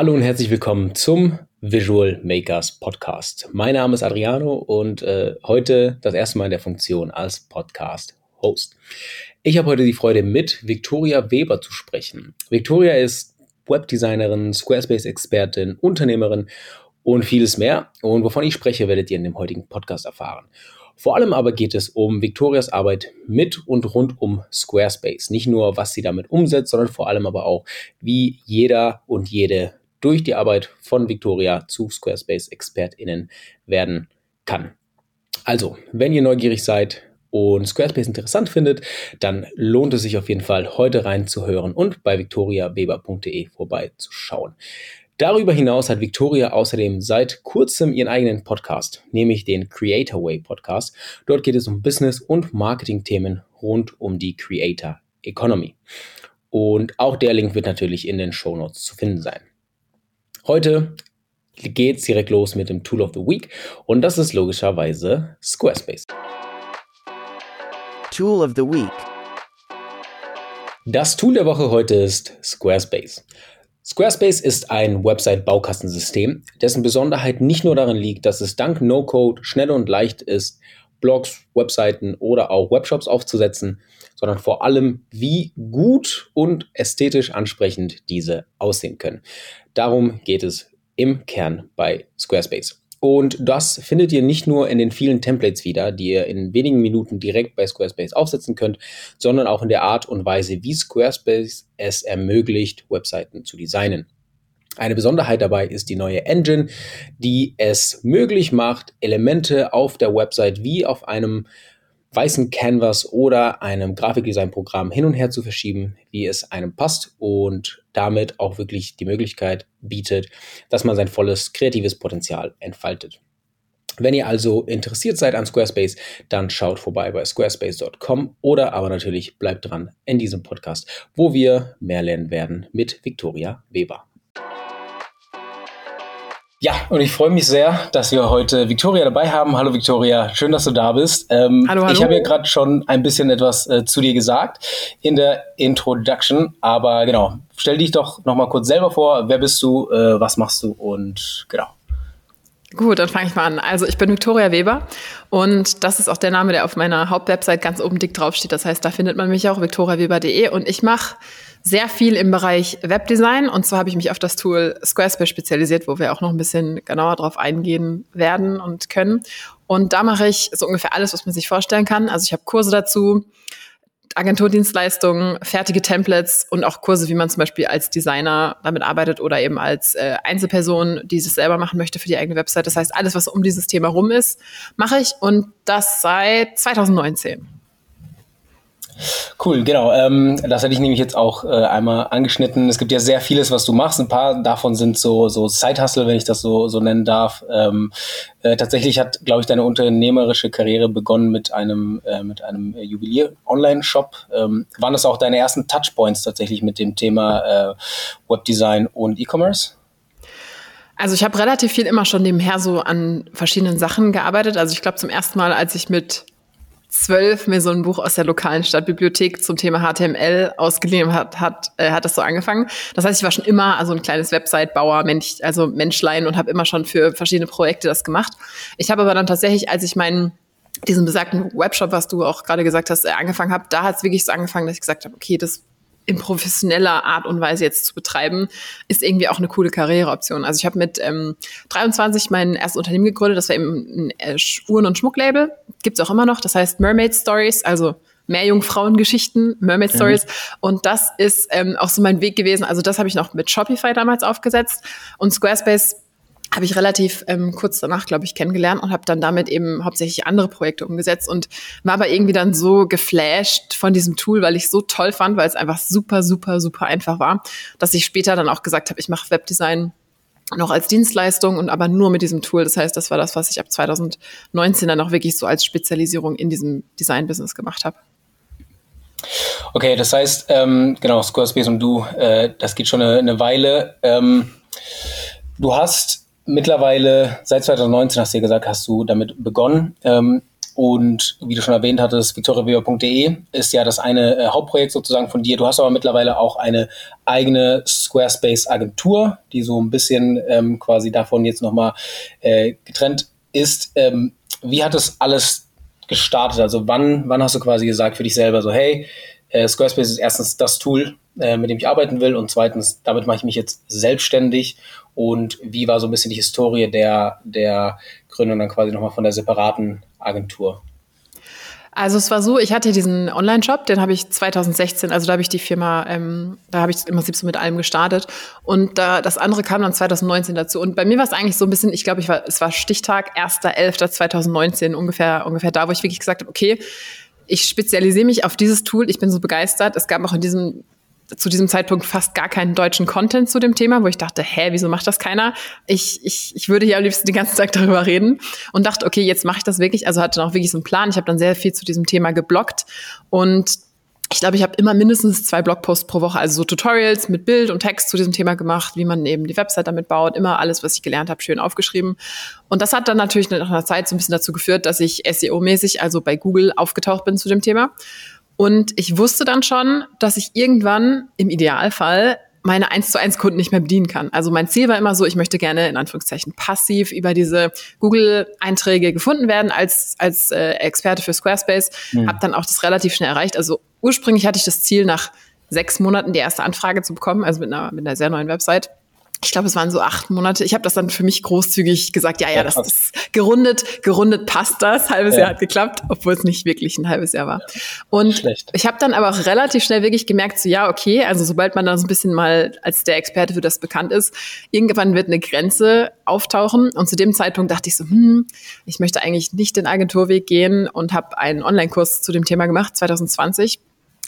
Hallo und herzlich willkommen zum Visual Makers Podcast. Mein Name ist Adriano und äh, heute das erste Mal in der Funktion als Podcast-Host. Ich habe heute die Freude, mit Victoria Weber zu sprechen. Victoria ist Webdesignerin, Squarespace-Expertin, Unternehmerin und vieles mehr. Und wovon ich spreche, werdet ihr in dem heutigen Podcast erfahren. Vor allem aber geht es um Victorias Arbeit mit und rund um Squarespace. Nicht nur, was sie damit umsetzt, sondern vor allem aber auch, wie jeder und jede durch die Arbeit von Victoria zu Squarespace-ExpertInnen werden kann. Also, wenn ihr neugierig seid und Squarespace interessant findet, dann lohnt es sich auf jeden Fall, heute reinzuhören und bei victoriaweber.de vorbeizuschauen. Darüber hinaus hat Victoria außerdem seit kurzem ihren eigenen Podcast, nämlich den Creator Way Podcast. Dort geht es um Business- und Marketing-Themen rund um die Creator Economy. Und auch der Link wird natürlich in den Show Notes zu finden sein. Heute geht's direkt los mit dem Tool of the Week und das ist logischerweise Squarespace. Tool of the Week. Das Tool der Woche heute ist Squarespace. Squarespace ist ein Website-Baukastensystem, dessen Besonderheit nicht nur darin liegt, dass es dank No-Code schnell und leicht ist, Blogs, Webseiten oder auch Webshops aufzusetzen, sondern vor allem, wie gut und ästhetisch ansprechend diese aussehen können. Darum geht es im Kern bei Squarespace. Und das findet ihr nicht nur in den vielen Templates wieder, die ihr in wenigen Minuten direkt bei Squarespace aufsetzen könnt, sondern auch in der Art und Weise, wie Squarespace es ermöglicht, Webseiten zu designen. Eine Besonderheit dabei ist die neue Engine, die es möglich macht, Elemente auf der Website wie auf einem weißen Canvas oder einem Grafikdesign-Programm hin und her zu verschieben, wie es einem passt und damit auch wirklich die Möglichkeit bietet, dass man sein volles kreatives Potenzial entfaltet. Wenn ihr also interessiert seid an Squarespace, dann schaut vorbei bei squarespace.com oder aber natürlich bleibt dran in diesem Podcast, wo wir mehr lernen werden mit Victoria Weber. Ja, und ich freue mich sehr, dass wir heute Victoria dabei haben. Hallo Victoria, schön, dass du da bist. Ähm, hallo, hallo. Ich habe ja gerade schon ein bisschen etwas äh, zu dir gesagt in der Introduction, aber genau, stell dich doch noch mal kurz selber vor. Wer bist du, äh, was machst du und genau. Gut, dann fange ich mal an. Also ich bin Victoria Weber und das ist auch der Name, der auf meiner Hauptwebsite ganz oben dick draufsteht. Das heißt, da findet man mich auch, victoriaweber.de und ich mache sehr viel im Bereich Webdesign. Und zwar habe ich mich auf das Tool Squarespace spezialisiert, wo wir auch noch ein bisschen genauer drauf eingehen werden und können. Und da mache ich so ungefähr alles, was man sich vorstellen kann. Also ich habe Kurse dazu, Agenturdienstleistungen, fertige Templates und auch Kurse, wie man zum Beispiel als Designer damit arbeitet oder eben als äh, Einzelperson, die es selber machen möchte für die eigene Website. Das heißt, alles, was um dieses Thema rum ist, mache ich und das seit 2019. Cool, genau. Ähm, das hatte ich nämlich jetzt auch äh, einmal angeschnitten. Es gibt ja sehr vieles, was du machst. Ein paar davon sind so, so Side-Hustle, wenn ich das so, so nennen darf. Ähm, äh, tatsächlich hat, glaube ich, deine unternehmerische Karriere begonnen mit einem, äh, mit einem Juwelier-Online-Shop. Ähm, waren das auch deine ersten Touchpoints tatsächlich mit dem Thema äh, Webdesign und E-Commerce? Also ich habe relativ viel immer schon nebenher so an verschiedenen Sachen gearbeitet. Also ich glaube zum ersten Mal, als ich mit zwölf mir so ein Buch aus der lokalen Stadtbibliothek zum Thema HTML ausgeliehen hat, hat, äh, hat das so angefangen. Das heißt, ich war schon immer also ein kleines Website-Bauer, Mensch, also Menschlein und habe immer schon für verschiedene Projekte das gemacht. Ich habe aber dann tatsächlich, als ich meinen diesen besagten Webshop, was du auch gerade gesagt hast, äh, angefangen habe, da hat es wirklich so angefangen, dass ich gesagt habe, okay, das in professioneller Art und Weise jetzt zu betreiben, ist irgendwie auch eine coole Karriereoption. Also ich habe mit ähm, 23 mein erstes Unternehmen gegründet, das war eben ein äh, Uhren- und Schmucklabel, gibt's auch immer noch, das heißt Mermaid Stories, also Meerjungfrauengeschichten, Mermaid mhm. Stories. Mhm. Und das ist ähm, auch so mein Weg gewesen. Also das habe ich noch mit Shopify damals aufgesetzt. Und Squarespace habe ich relativ ähm, kurz danach, glaube ich, kennengelernt und habe dann damit eben hauptsächlich andere Projekte umgesetzt und war aber irgendwie dann so geflasht von diesem Tool, weil ich es so toll fand, weil es einfach super, super, super einfach war, dass ich später dann auch gesagt habe, ich mache Webdesign noch als Dienstleistung und aber nur mit diesem Tool. Das heißt, das war das, was ich ab 2019 dann auch wirklich so als Spezialisierung in diesem Design-Business gemacht habe. Okay, das heißt, ähm, genau, Squarespace und du, äh, das geht schon eine, eine Weile. Ähm, du hast mittlerweile, seit 2019 hast du ja gesagt, hast du damit begonnen. Ähm, und wie du schon erwähnt hattest, victoriaweber.de ist ja das eine äh, Hauptprojekt sozusagen von dir. Du hast aber mittlerweile auch eine eigene Squarespace-Agentur, die so ein bisschen ähm, quasi davon jetzt nochmal äh, getrennt ist. Ähm, wie hat das alles gestartet? Also wann, wann hast du quasi gesagt für dich selber so, hey, äh, Squarespace ist erstens das Tool, äh, mit dem ich arbeiten will und zweitens, damit mache ich mich jetzt selbstständig und wie war so ein bisschen die Historie der, der Gründung dann quasi nochmal von der separaten Agentur? Also es war so, ich hatte diesen Online-Shop, den habe ich 2016, also da habe ich die Firma, ähm, da habe ich im Prinzip so mit allem gestartet. Und da, das andere kam dann 2019 dazu. Und bei mir war es eigentlich so ein bisschen, ich glaube, ich war, es war Stichtag 1.11.2019, ungefähr, ungefähr da, wo ich wirklich gesagt habe, okay, ich spezialisiere mich auf dieses Tool, ich bin so begeistert. Es gab auch in diesem zu diesem Zeitpunkt fast gar keinen deutschen Content zu dem Thema, wo ich dachte, hä, wieso macht das keiner? Ich, ich, ich würde hier am liebsten den ganzen Tag darüber reden und dachte, okay, jetzt mache ich das wirklich. Also hatte auch wirklich so einen Plan. Ich habe dann sehr viel zu diesem Thema geblockt und ich glaube, ich habe immer mindestens zwei Blogposts pro Woche, also so Tutorials mit Bild und Text zu diesem Thema gemacht, wie man eben die Website damit baut, immer alles, was ich gelernt habe, schön aufgeschrieben. Und das hat dann natürlich nach einer Zeit so ein bisschen dazu geführt, dass ich SEO-mäßig, also bei Google, aufgetaucht bin zu dem Thema. Und ich wusste dann schon, dass ich irgendwann im Idealfall meine 1 zu 1 Kunden nicht mehr bedienen kann. Also mein Ziel war immer so, ich möchte gerne in Anführungszeichen passiv über diese Google-Einträge gefunden werden als, als äh, Experte für Squarespace. Mhm. Habe dann auch das relativ schnell erreicht. Also ursprünglich hatte ich das Ziel, nach sechs Monaten die erste Anfrage zu bekommen, also mit einer, mit einer sehr neuen Website ich glaube, es waren so acht Monate. Ich habe das dann für mich großzügig gesagt, ja, ja, das ist gerundet, gerundet passt das. Halbes ja. Jahr hat geklappt, obwohl es nicht wirklich ein halbes Jahr war. Und Schlecht. ich habe dann aber auch relativ schnell wirklich gemerkt, so ja, okay, also sobald man dann so ein bisschen mal als der Experte für das bekannt ist, irgendwann wird eine Grenze auftauchen. Und zu dem Zeitpunkt dachte ich so, hm, ich möchte eigentlich nicht den Agenturweg gehen und habe einen Online-Kurs zu dem Thema gemacht, 2020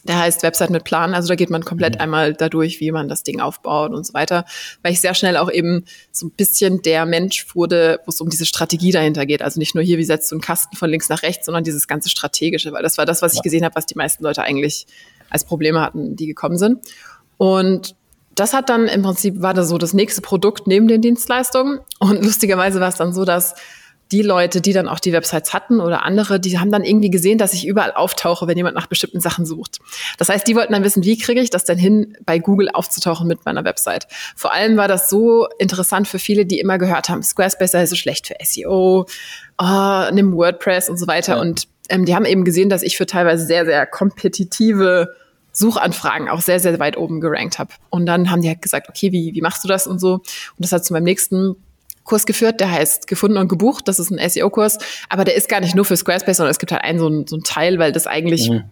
der heißt Website mit Plan. Also da geht man komplett mhm. einmal dadurch, wie man das Ding aufbaut und so weiter. Weil ich sehr schnell auch eben so ein bisschen der Mensch wurde, wo es um diese Strategie dahinter geht. Also nicht nur hier, wie setzt du einen Kasten von links nach rechts, sondern dieses ganze Strategische, weil das war das, was ich gesehen habe, was die meisten Leute eigentlich als Probleme hatten, die gekommen sind. Und das hat dann im Prinzip war das so das nächste Produkt neben den Dienstleistungen. Und lustigerweise war es dann so, dass die Leute, die dann auch die Websites hatten oder andere, die haben dann irgendwie gesehen, dass ich überall auftauche, wenn jemand nach bestimmten Sachen sucht. Das heißt, die wollten dann wissen, wie kriege ich das denn hin, bei Google aufzutauchen mit meiner Website. Vor allem war das so interessant für viele, die immer gehört haben, Squarespace ist so schlecht für SEO, oh, nimm WordPress und so weiter. Ja. Und ähm, die haben eben gesehen, dass ich für teilweise sehr, sehr kompetitive Suchanfragen auch sehr, sehr weit oben gerankt habe. Und dann haben die halt gesagt, okay, wie, wie machst du das und so. Und das hat zu meinem nächsten Kurs geführt, der heißt Gefunden und gebucht. Das ist ein SEO-Kurs, aber der ist gar nicht nur für Squarespace, sondern es gibt halt einen so ein, so ein Teil, weil das eigentlich, mhm.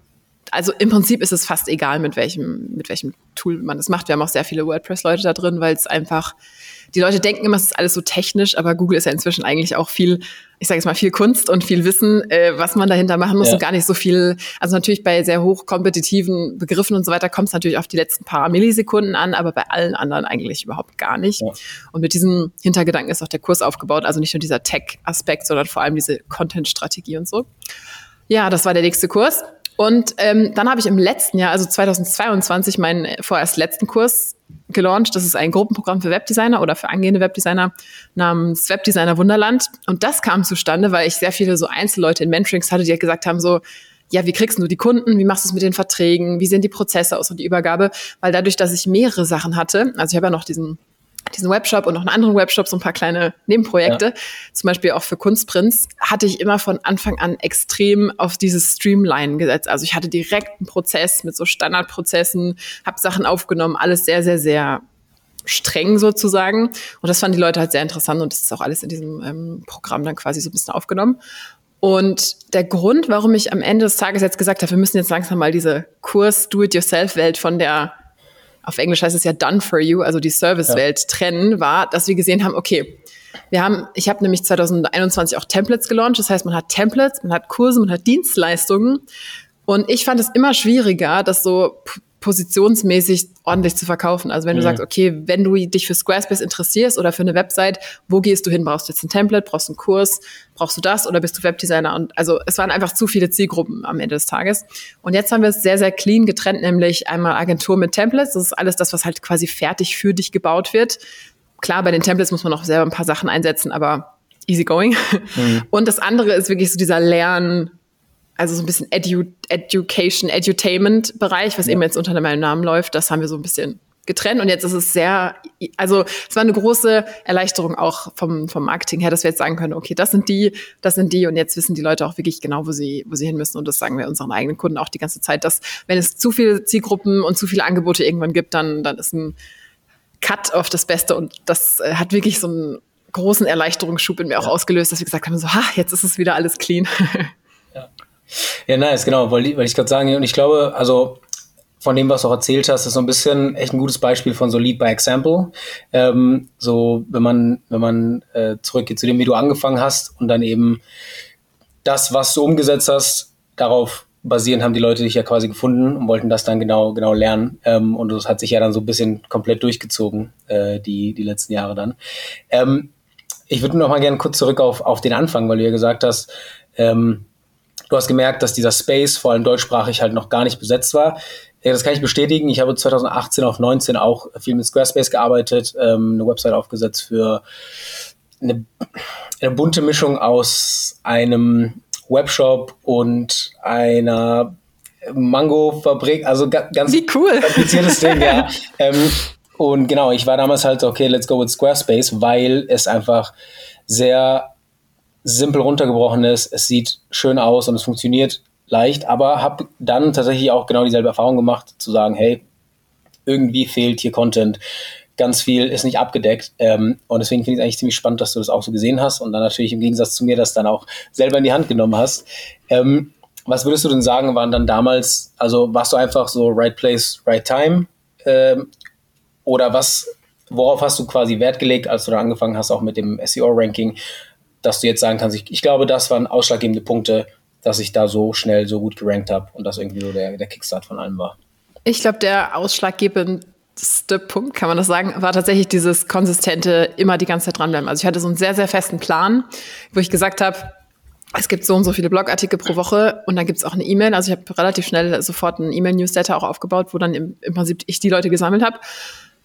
also im Prinzip ist es fast egal, mit welchem, mit welchem Tool man das macht. Wir haben auch sehr viele WordPress-Leute da drin, weil es einfach die Leute denken immer, es ist alles so technisch, aber Google ist ja inzwischen eigentlich auch viel, ich sage jetzt mal, viel Kunst und viel Wissen, äh, was man dahinter machen muss ja. und gar nicht so viel. Also natürlich bei sehr hochkompetitiven Begriffen und so weiter kommt es natürlich auf die letzten paar Millisekunden an, aber bei allen anderen eigentlich überhaupt gar nicht. Ja. Und mit diesem Hintergedanken ist auch der Kurs aufgebaut, also nicht nur dieser Tech-Aspekt, sondern vor allem diese Content-Strategie und so. Ja, das war der nächste Kurs. Und ähm, dann habe ich im letzten Jahr, also 2022, meinen vorerst letzten Kurs gelauncht. Das ist ein Gruppenprogramm für Webdesigner oder für angehende Webdesigner namens Webdesigner Wunderland. Und das kam zustande, weil ich sehr viele so Einzelleute in Mentorings hatte, die halt gesagt haben so, ja, wie kriegst du die Kunden? Wie machst du es mit den Verträgen? Wie sehen die Prozesse aus und die Übergabe? Weil dadurch, dass ich mehrere Sachen hatte, also ich habe ja noch diesen diesen Webshop und noch einen anderen Webshop, so ein paar kleine Nebenprojekte, ja. zum Beispiel auch für Kunstprints, hatte ich immer von Anfang an extrem auf dieses Streamline gesetzt. Also ich hatte direkt einen Prozess mit so Standardprozessen, habe Sachen aufgenommen, alles sehr, sehr, sehr streng sozusagen. Und das fanden die Leute halt sehr interessant und das ist auch alles in diesem ähm, Programm dann quasi so ein bisschen aufgenommen. Und der Grund, warum ich am Ende des Tages jetzt gesagt habe, wir müssen jetzt langsam mal diese Kurs-Do-it-yourself-Welt von der auf Englisch heißt es ja done for you, also die Servicewelt ja. trennen, war, dass wir gesehen haben, okay, wir haben, ich habe nämlich 2021 auch Templates gelauncht. Das heißt, man hat Templates, man hat Kurse, man hat Dienstleistungen. Und ich fand es immer schwieriger, das so positionsmäßig ordentlich zu verkaufen. Also wenn du mhm. sagst, okay, wenn du dich für Squarespace interessierst oder für eine Website, wo gehst du hin? Brauchst du jetzt ein Template, brauchst du einen Kurs, brauchst du das oder bist du Webdesigner? Und also es waren einfach zu viele Zielgruppen am Ende des Tages. Und jetzt haben wir es sehr, sehr clean getrennt, nämlich einmal Agentur mit Templates. Das ist alles das, was halt quasi fertig für dich gebaut wird. Klar, bei den Templates muss man auch selber ein paar Sachen einsetzen, aber easy going. Mhm. Und das andere ist wirklich so dieser Lern, also so ein bisschen Edu Education, Edutainment-Bereich, was ja. eben jetzt unter meinem Namen läuft. Das haben wir so ein bisschen getrennt und jetzt ist es sehr, also es war eine große Erleichterung auch vom, vom Marketing her, dass wir jetzt sagen können, okay, das sind die, das sind die und jetzt wissen die Leute auch wirklich genau, wo sie, wo sie hin müssen und das sagen wir unseren eigenen Kunden auch die ganze Zeit, dass wenn es zu viele Zielgruppen und zu viele Angebote irgendwann gibt, dann, dann ist ein Cut auf das Beste und das äh, hat wirklich so einen großen Erleichterungsschub in mir auch ja. ausgelöst, dass wir gesagt haben, so, ha, jetzt ist es wieder alles clean. Ja. Ja, nice, genau, wollte ich, gerade sagen. Und ich glaube, also von dem, was du auch erzählt hast, ist so ein bisschen echt ein gutes Beispiel von so Lead by Example. Ähm, so, wenn man, wenn man äh, zurückgeht zu dem, wie du angefangen hast und dann eben das, was du umgesetzt hast, darauf basierend haben die Leute dich ja quasi gefunden und wollten das dann genau, genau lernen. Ähm, und das hat sich ja dann so ein bisschen komplett durchgezogen, äh, die, die letzten Jahre dann. Ähm, ich würde noch mal gerne kurz zurück auf, auf den Anfang, weil du ja gesagt hast, ähm, du hast gemerkt, dass dieser Space, vor allem deutschsprachig, halt noch gar nicht besetzt war. Ja, das kann ich bestätigen. Ich habe 2018 auf 19 auch viel mit Squarespace gearbeitet, ähm, eine Website aufgesetzt für eine, eine bunte Mischung aus einem Webshop und einer Mango-Fabrik, also ganz Wie cool. kompliziertes Ding, ja. Ähm, und genau, ich war damals halt, okay, let's go with Squarespace, weil es einfach sehr simpel runtergebrochen ist. Es sieht schön aus und es funktioniert leicht, aber habe dann tatsächlich auch genau dieselbe Erfahrung gemacht, zu sagen, hey, irgendwie fehlt hier Content, ganz viel ist nicht abgedeckt ähm, und deswegen finde ich es eigentlich ziemlich spannend, dass du das auch so gesehen hast und dann natürlich im Gegensatz zu mir das dann auch selber in die Hand genommen hast. Ähm, was würdest du denn sagen, waren dann damals, also warst du einfach so right place, right time ähm, oder was, worauf hast du quasi Wert gelegt, als du da angefangen hast, auch mit dem SEO-Ranking, dass du jetzt sagen kannst, ich, ich glaube, das waren ausschlaggebende Punkte, dass ich da so schnell so gut gerankt habe und das irgendwie so der, der Kickstart von allem war. Ich glaube, der ausschlaggebendste Punkt, kann man das sagen, war tatsächlich dieses konsistente, immer die ganze Zeit dranbleiben. Also ich hatte so einen sehr, sehr festen Plan, wo ich gesagt habe, es gibt so und so viele Blogartikel pro Woche und dann gibt es auch eine E-Mail. Also ich habe relativ schnell sofort einen E-Mail-Newsletter auch aufgebaut, wo dann im, im Prinzip ich die Leute gesammelt habe.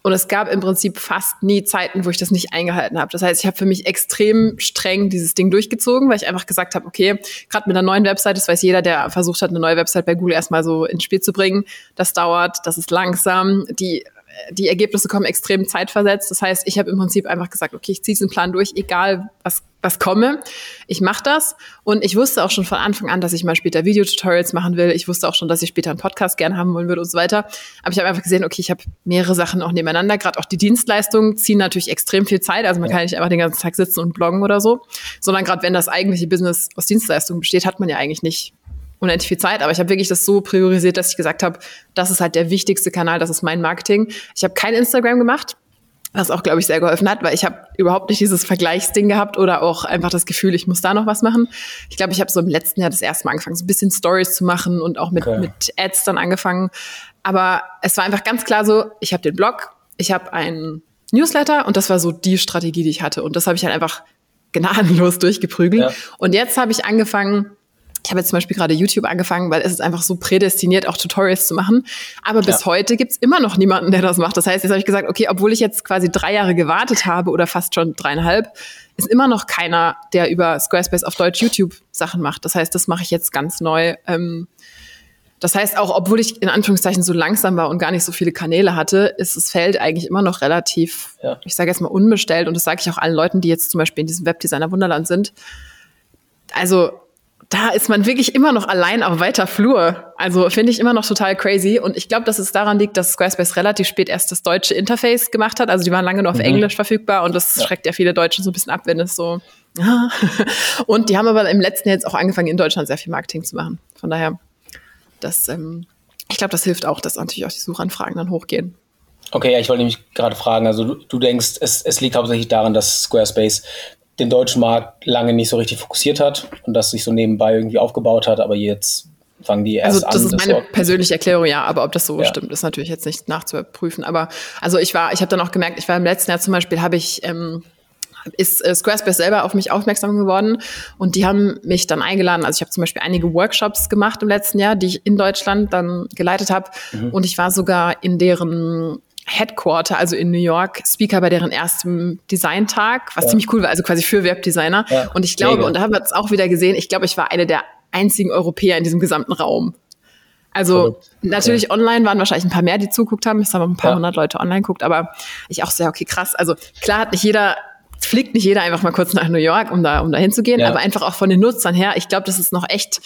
Und es gab im Prinzip fast nie Zeiten, wo ich das nicht eingehalten habe. Das heißt, ich habe für mich extrem streng dieses Ding durchgezogen, weil ich einfach gesagt habe, okay, gerade mit einer neuen Website, das weiß jeder, der versucht hat, eine neue Website bei Google erstmal so ins Spiel zu bringen, das dauert, das ist langsam, die die Ergebnisse kommen extrem zeitversetzt. Das heißt, ich habe im Prinzip einfach gesagt, okay, ich ziehe diesen Plan durch, egal was, was komme. Ich mache das. Und ich wusste auch schon von Anfang an, dass ich mal später Videotutorials machen will. Ich wusste auch schon, dass ich später einen Podcast gerne haben wollen würde und so weiter. Aber ich habe einfach gesehen, okay, ich habe mehrere Sachen auch nebeneinander. Gerade auch die Dienstleistungen ziehen natürlich extrem viel Zeit. Also man ja. kann nicht einfach den ganzen Tag sitzen und bloggen oder so. Sondern gerade wenn das eigentliche Business aus Dienstleistungen besteht, hat man ja eigentlich nicht unendlich viel Zeit, aber ich habe wirklich das so priorisiert, dass ich gesagt habe, das ist halt der wichtigste Kanal, das ist mein Marketing. Ich habe kein Instagram gemacht, was auch, glaube ich, sehr geholfen hat, weil ich habe überhaupt nicht dieses Vergleichsding gehabt oder auch einfach das Gefühl, ich muss da noch was machen. Ich glaube, ich habe so im letzten Jahr das erste Mal angefangen, so ein bisschen Stories zu machen und auch mit, okay. mit Ads dann angefangen. Aber es war einfach ganz klar so, ich habe den Blog, ich habe einen Newsletter und das war so die Strategie, die ich hatte. Und das habe ich halt einfach gnadenlos durchgeprügelt. Ja. Und jetzt habe ich angefangen, ich habe jetzt zum Beispiel gerade YouTube angefangen, weil es ist einfach so prädestiniert, auch Tutorials zu machen. Aber bis ja. heute gibt's immer noch niemanden, der das macht. Das heißt, jetzt habe ich gesagt, okay, obwohl ich jetzt quasi drei Jahre gewartet habe oder fast schon dreieinhalb, ist immer noch keiner, der über Squarespace auf Deutsch YouTube Sachen macht. Das heißt, das mache ich jetzt ganz neu. Ähm, das heißt, auch obwohl ich in Anführungszeichen so langsam war und gar nicht so viele Kanäle hatte, ist das Feld eigentlich immer noch relativ, ja. ich sage jetzt mal, unbestellt. Und das sage ich auch allen Leuten, die jetzt zum Beispiel in diesem Webdesigner Wunderland sind. Also da ist man wirklich immer noch allein auf weiter Flur. Also finde ich immer noch total crazy. Und ich glaube, dass es daran liegt, dass Squarespace relativ spät erst das deutsche Interface gemacht hat. Also die waren lange nur auf mhm. Englisch verfügbar und das ja. schreckt ja viele Deutschen so ein bisschen ab, wenn es so. und die haben aber im letzten Jahr jetzt auch angefangen, in Deutschland sehr viel Marketing zu machen. Von daher, das, ähm, ich glaube, das hilft auch, dass natürlich auch die Suchanfragen dann hochgehen. Okay, ja, ich wollte nämlich gerade fragen, also du, du denkst, es, es liegt hauptsächlich daran, dass Squarespace den deutschen Markt lange nicht so richtig fokussiert hat und das sich so nebenbei irgendwie aufgebaut hat, aber jetzt fangen die erst an. Also das an, ist meine persönliche Erklärung, ja, aber ob das so ja. stimmt, ist natürlich jetzt nicht nachzuprüfen. Aber also ich war, ich habe dann auch gemerkt, ich war im letzten Jahr zum Beispiel, habe ich ähm, ist äh, Squarespace selber auf mich aufmerksam geworden und die haben mich dann eingeladen. Also ich habe zum Beispiel einige Workshops gemacht im letzten Jahr, die ich in Deutschland dann geleitet habe mhm. und ich war sogar in deren Headquarter, also in New York, Speaker bei deren ersten Designtag, was ja. ziemlich cool war, also quasi für Webdesigner. Ja, und ich glaube, mega. und da haben wir es auch wieder gesehen, ich glaube, ich war eine der einzigen Europäer in diesem gesamten Raum. Also Verrückt. natürlich ja. online waren wahrscheinlich ein paar mehr, die zuguckt haben. Es haben ein paar hundert Leute online guckt, aber ich auch sehr, okay, krass. Also klar hat nicht jeder, fliegt nicht jeder einfach mal kurz nach New York, um da, um da hinzugehen, ja. aber einfach auch von den Nutzern her. Ich glaube, das ist noch echt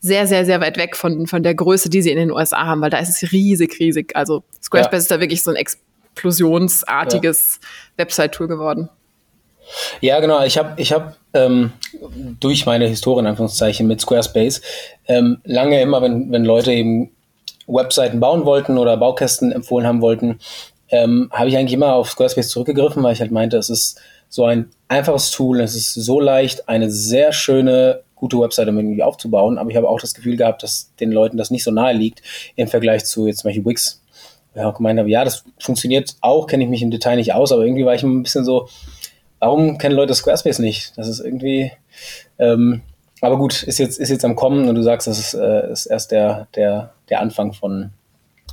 sehr, sehr, sehr weit weg von, von der Größe, die sie in den USA haben, weil da ist es riesig, riesig. Also Squarespace ist da wirklich so ein explosionsartiges Website-Tool geworden. Ja, genau. Ich habe ich hab, ähm, durch meine Historie in Anführungszeichen mit Squarespace ähm, lange immer, wenn, wenn Leute eben Webseiten bauen wollten oder Baukästen empfohlen haben wollten, ähm, habe ich eigentlich immer auf Squarespace zurückgegriffen, weil ich halt meinte, es ist so ein einfaches Tool, es ist so leicht, eine sehr schöne, gute Webseite irgendwie aufzubauen, aber ich habe auch das Gefühl gehabt, dass den Leuten das nicht so nahe liegt im Vergleich zu jetzt zum Beispiel Wix. Ich auch gemeint habe, ja, das funktioniert auch, kenne ich mich im Detail nicht aus, aber irgendwie war ich ein bisschen so, warum kennen Leute Squarespace nicht? Das ist irgendwie, ähm, aber gut, ist jetzt, ist jetzt am Kommen und du sagst, das ist, äh, ist erst der, der, der Anfang von,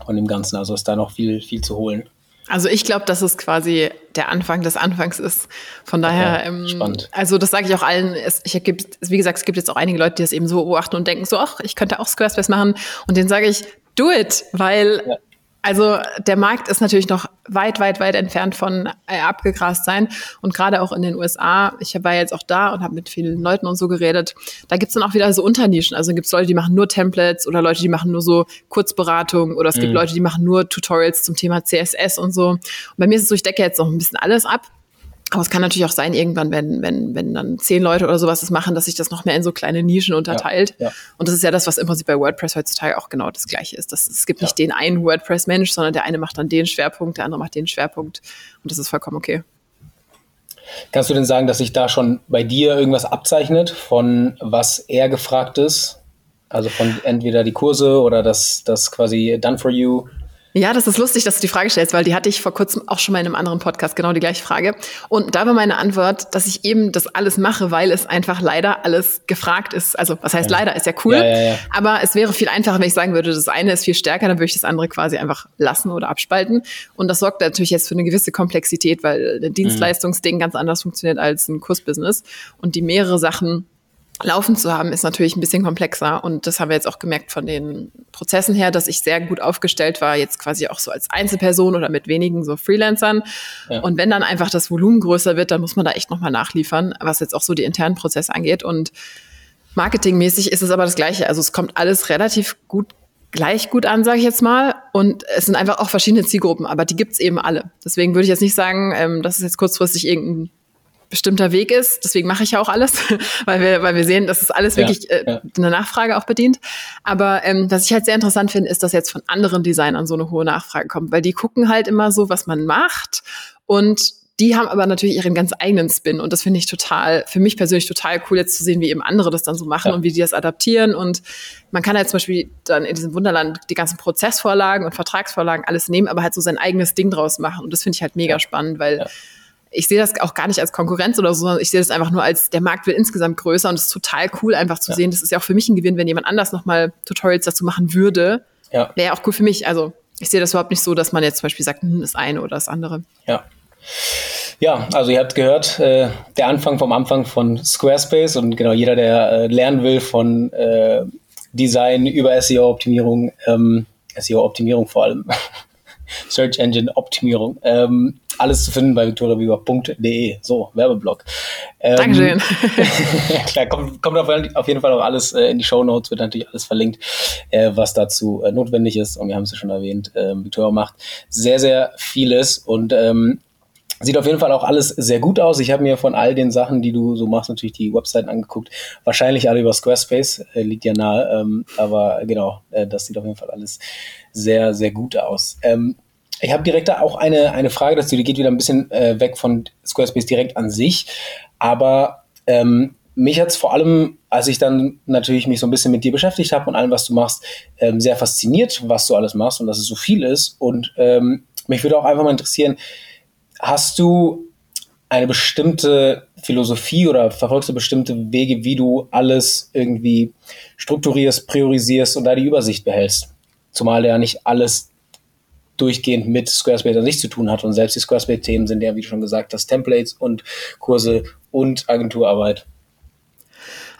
von dem Ganzen. Also ist da noch viel, viel zu holen. Also ich glaube, dass es quasi der Anfang des Anfangs ist. Von daher, okay, ähm, spannend. also das sage ich auch allen. Es, ich gibt, wie gesagt, es gibt jetzt auch einige Leute, die das eben so beobachten und denken so, ach, ich könnte auch Squarespace machen. Und denen sage ich, do it, weil ja. Also der Markt ist natürlich noch weit, weit, weit entfernt von äh, abgegrast sein. Und gerade auch in den USA, ich war jetzt auch da und habe mit vielen Leuten und so geredet, da gibt's dann auch wieder so Unternischen. Also gibt's Leute, die machen nur Templates oder Leute, die machen nur so Kurzberatung oder es mhm. gibt Leute, die machen nur Tutorials zum Thema CSS und so. Und bei mir ist es so, ich decke jetzt noch ein bisschen alles ab. Aber es kann natürlich auch sein, irgendwann, wenn, wenn, wenn dann zehn Leute oder sowas das machen, dass sich das noch mehr in so kleine Nischen unterteilt. Ja, ja. Und das ist ja das, was im Prinzip bei WordPress heutzutage auch genau das Gleiche ist. Das, es gibt ja. nicht den einen WordPress-Mensch, sondern der eine macht dann den Schwerpunkt, der andere macht den Schwerpunkt. Und das ist vollkommen okay. Kannst du denn sagen, dass sich da schon bei dir irgendwas abzeichnet, von was eher gefragt ist? Also von entweder die Kurse oder das, das quasi Done for You ja, das ist lustig, dass du die Frage stellst, weil die hatte ich vor kurzem auch schon mal in einem anderen Podcast, genau die gleiche Frage. Und da war meine Antwort, dass ich eben das alles mache, weil es einfach leider alles gefragt ist. Also, was heißt ja. leider, ist ja cool. Ja, ja, aber es wäre viel einfacher, wenn ich sagen würde, das eine ist viel stärker, dann würde ich das andere quasi einfach lassen oder abspalten. Und das sorgt natürlich jetzt für eine gewisse Komplexität, weil ein Dienstleistungsding ganz anders funktioniert als ein Kursbusiness. Und die mehrere Sachen laufen zu haben, ist natürlich ein bisschen komplexer. Und das haben wir jetzt auch gemerkt von den Prozessen her, dass ich sehr gut aufgestellt war, jetzt quasi auch so als Einzelperson oder mit wenigen so Freelancern. Ja. Und wenn dann einfach das Volumen größer wird, dann muss man da echt nochmal nachliefern, was jetzt auch so die internen Prozesse angeht. Und marketingmäßig ist es aber das Gleiche. Also es kommt alles relativ gut gleich gut an, sage ich jetzt mal. Und es sind einfach auch verschiedene Zielgruppen, aber die gibt's eben alle. Deswegen würde ich jetzt nicht sagen, ähm, das ist jetzt kurzfristig irgendein bestimmter Weg ist. Deswegen mache ich ja auch alles, weil wir, weil wir sehen, dass es alles ja, wirklich äh, ja. eine Nachfrage auch bedient. Aber ähm, was ich halt sehr interessant finde, ist, dass jetzt von anderen Designern so eine hohe Nachfrage kommt, weil die gucken halt immer so, was man macht und die haben aber natürlich ihren ganz eigenen Spin und das finde ich total, für mich persönlich total cool, jetzt zu sehen, wie eben andere das dann so machen ja. und wie die das adaptieren. Und man kann halt zum Beispiel dann in diesem Wunderland die ganzen Prozessvorlagen und Vertragsvorlagen alles nehmen, aber halt so sein eigenes Ding draus machen. Und das finde ich halt mega spannend, weil ich sehe das auch gar nicht als Konkurrenz oder so, sondern ich sehe das einfach nur als, der Markt wird insgesamt größer und es ist total cool, einfach zu ja. sehen. Das ist ja auch für mich ein Gewinn, wenn jemand anders nochmal Tutorials dazu machen würde. Ja. Wäre ja auch cool für mich. Also ich sehe das überhaupt nicht so, dass man jetzt zum Beispiel sagt, hm, das eine oder das andere. Ja. Ja, also ihr habt gehört, äh, der Anfang vom Anfang von Squarespace und genau jeder, der äh, lernen will von äh, Design über SEO-Optimierung, ähm, SEO-Optimierung vor allem, Search Engine Optimierung, ähm, alles zu finden bei victoriaweber.de. So, Werbeblock. Ähm, Dankeschön. klar, kommt, kommt auf, jeden Fall auch alles äh, in die Show Notes, wird natürlich alles verlinkt, äh, was dazu äh, notwendig ist. Und wir haben es ja schon erwähnt, ähm, Victoria macht sehr, sehr vieles und ähm, Sieht auf jeden Fall auch alles sehr gut aus. Ich habe mir von all den Sachen, die du so machst, natürlich die Webseiten angeguckt. Wahrscheinlich alle über Squarespace, äh, liegt ja nahe. Ähm, aber genau, äh, das sieht auf jeden Fall alles sehr, sehr gut aus. Ähm, ich habe direkt auch eine, eine Frage dazu, die geht wieder ein bisschen äh, weg von Squarespace direkt an sich. Aber ähm, mich hat es vor allem, als ich dann natürlich mich so ein bisschen mit dir beschäftigt habe und allem, was du machst, ähm, sehr fasziniert, was du alles machst und dass es so viel ist. Und ähm, mich würde auch einfach mal interessieren, hast du eine bestimmte Philosophie oder verfolgst du bestimmte Wege, wie du alles irgendwie strukturierst, priorisierst und da die Übersicht behältst? Zumal ja nicht alles durchgehend mit Squarespace an sich zu tun hat. Und selbst die Squarespace-Themen sind ja, wie schon gesagt hast, Templates und Kurse und Agenturarbeit.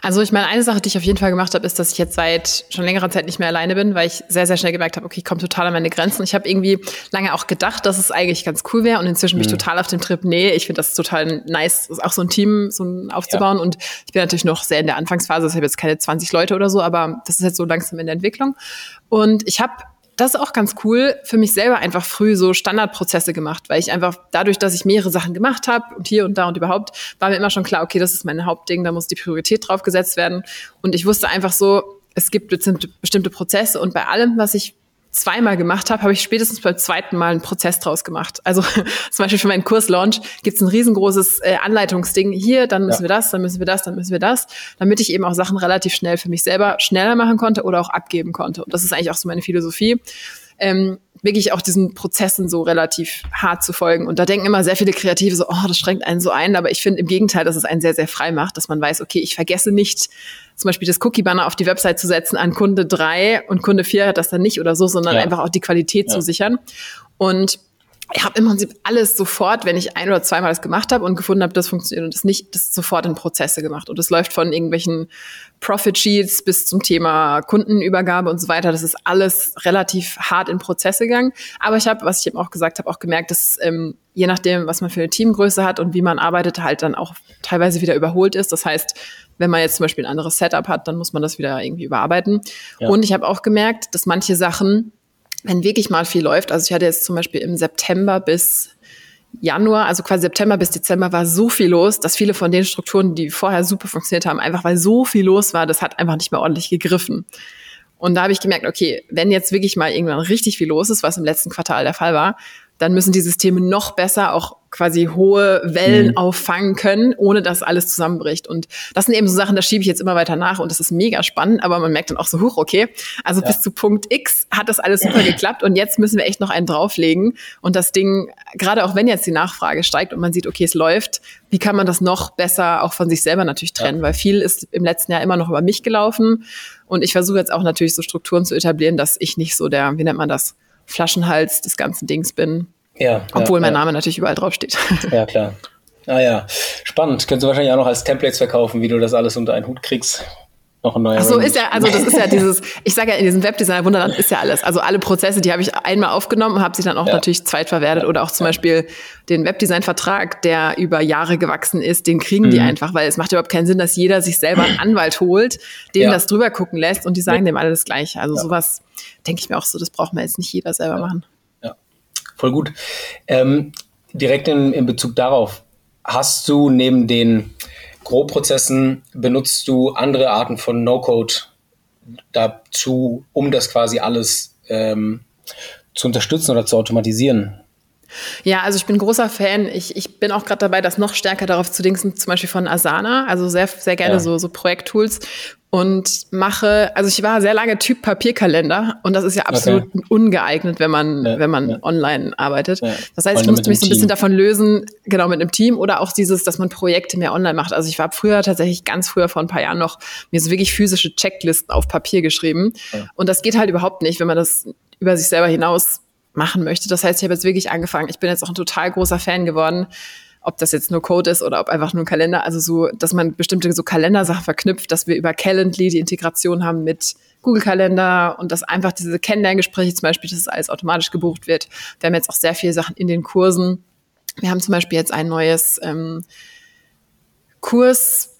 Also ich meine, eine Sache, die ich auf jeden Fall gemacht habe, ist, dass ich jetzt seit schon längerer Zeit nicht mehr alleine bin, weil ich sehr, sehr schnell gemerkt habe, okay, ich komme total an meine Grenzen. Ich habe irgendwie lange auch gedacht, dass es eigentlich ganz cool wäre und inzwischen bin ich mhm. total auf dem Trip, nee, ich finde das total nice, auch so ein Team so ein aufzubauen ja. und ich bin natürlich noch sehr in der Anfangsphase, ich habe jetzt keine 20 Leute oder so, aber das ist jetzt so langsam in der Entwicklung und ich habe das ist auch ganz cool, für mich selber einfach früh so Standardprozesse gemacht, weil ich einfach dadurch, dass ich mehrere Sachen gemacht habe und hier und da und überhaupt, war mir immer schon klar, okay, das ist mein Hauptding, da muss die Priorität drauf gesetzt werden. Und ich wusste einfach so, es gibt bestimmte Prozesse und bei allem, was ich zweimal gemacht habe, habe ich spätestens beim zweiten Mal einen Prozess draus gemacht. Also zum Beispiel für meinen Kurslaunch gibt es ein riesengroßes äh, Anleitungsding. Hier, dann müssen ja. wir das, dann müssen wir das, dann müssen wir das, damit ich eben auch Sachen relativ schnell für mich selber schneller machen konnte oder auch abgeben konnte. Und das ist eigentlich auch so meine Philosophie. Ähm, wirklich auch diesen Prozessen so relativ hart zu folgen. Und da denken immer sehr viele Kreative so, oh, das schränkt einen so ein. Aber ich finde im Gegenteil, dass es einen sehr, sehr frei macht, dass man weiß, okay, ich vergesse nicht, zum Beispiel das Cookie-Banner auf die Website zu setzen an Kunde drei und Kunde vier hat das dann nicht oder so, sondern ja. einfach auch die Qualität ja. zu sichern. Und ich habe im Prinzip alles sofort, wenn ich ein oder zweimal das gemacht habe und gefunden habe, das funktioniert und das nicht, das sofort in Prozesse gemacht. Und es läuft von irgendwelchen Profit Sheets bis zum Thema Kundenübergabe und so weiter. Das ist alles relativ hart in Prozesse gegangen. Aber ich habe, was ich eben auch gesagt habe, auch gemerkt, dass ähm, je nachdem, was man für eine Teamgröße hat und wie man arbeitet, halt dann auch teilweise wieder überholt ist. Das heißt, wenn man jetzt zum Beispiel ein anderes Setup hat, dann muss man das wieder irgendwie überarbeiten. Ja. Und ich habe auch gemerkt, dass manche Sachen wenn wirklich mal viel läuft, also ich hatte jetzt zum Beispiel im September bis Januar, also quasi September bis Dezember war so viel los, dass viele von den Strukturen, die vorher super funktioniert haben, einfach weil so viel los war, das hat einfach nicht mehr ordentlich gegriffen. Und da habe ich gemerkt, okay, wenn jetzt wirklich mal irgendwann richtig viel los ist, was im letzten Quartal der Fall war, dann müssen die Systeme noch besser auch quasi hohe Wellen mhm. auffangen können, ohne dass alles zusammenbricht. Und das sind eben so Sachen, da schiebe ich jetzt immer weiter nach und das ist mega spannend, aber man merkt dann auch so, hoch, okay, also ja. bis zu Punkt X hat das alles super geklappt und jetzt müssen wir echt noch einen drauflegen und das Ding, gerade auch wenn jetzt die Nachfrage steigt und man sieht, okay, es läuft, wie kann man das noch besser auch von sich selber natürlich trennen, ja. weil viel ist im letzten Jahr immer noch über mich gelaufen und ich versuche jetzt auch natürlich so Strukturen zu etablieren, dass ich nicht so der, wie nennt man das, Flaschenhals des ganzen Dings bin. Ja. Obwohl ja, mein Name natürlich überall drauf steht. Ja, klar. Ah ja, spannend. Könntest du wahrscheinlich auch noch als Templates verkaufen, wie du das alles unter einen Hut kriegst. Noch ein neuer. Ach so, ist ja, also das ist ja dieses, ich sage ja, in diesem Webdesigner Wunderland ist ja alles. Also alle Prozesse, die habe ich einmal aufgenommen habe sie dann auch ja. natürlich zweitverwertet. Oder auch zum Beispiel den Webdesign-Vertrag, der über Jahre gewachsen ist, den kriegen mhm. die einfach, weil es macht überhaupt keinen Sinn, dass jeder sich selber einen Anwalt holt, dem ja. das drüber gucken lässt und die sagen dem alle das Gleiche. Also sowas denke ich mir auch so, das braucht man jetzt nicht jeder selber machen. Voll gut. Ähm, direkt in, in Bezug darauf, hast du neben den Grobprozessen, benutzt du andere Arten von No-Code dazu, um das quasi alles ähm, zu unterstützen oder zu automatisieren? Ja, also ich bin großer Fan. Ich, ich bin auch gerade dabei, das noch stärker darauf zu denken, zum Beispiel von Asana, also sehr, sehr gerne ja. so, so Projekttools, und mache, also ich war sehr lange Typ Papierkalender und das ist ja absolut okay. ungeeignet, wenn man, ja, wenn man ja. online arbeitet. Das heißt, ich musste mich so ein bisschen davon lösen, genau mit einem Team oder auch dieses, dass man Projekte mehr online macht. Also ich war früher tatsächlich ganz früher vor ein paar Jahren noch mir so wirklich physische Checklisten auf Papier geschrieben und das geht halt überhaupt nicht, wenn man das über sich selber hinaus machen möchte. Das heißt, ich habe jetzt wirklich angefangen. Ich bin jetzt auch ein total großer Fan geworden ob das jetzt nur Code ist oder ob einfach nur ein Kalender, also so, dass man bestimmte so Kalendersachen verknüpft, dass wir über Calendly die Integration haben mit Google Kalender und dass einfach diese Kennenlerngespräche zum Beispiel, dass es alles automatisch gebucht wird. Wir haben jetzt auch sehr viele Sachen in den Kursen. Wir haben zum Beispiel jetzt ein neues ähm, Kurs,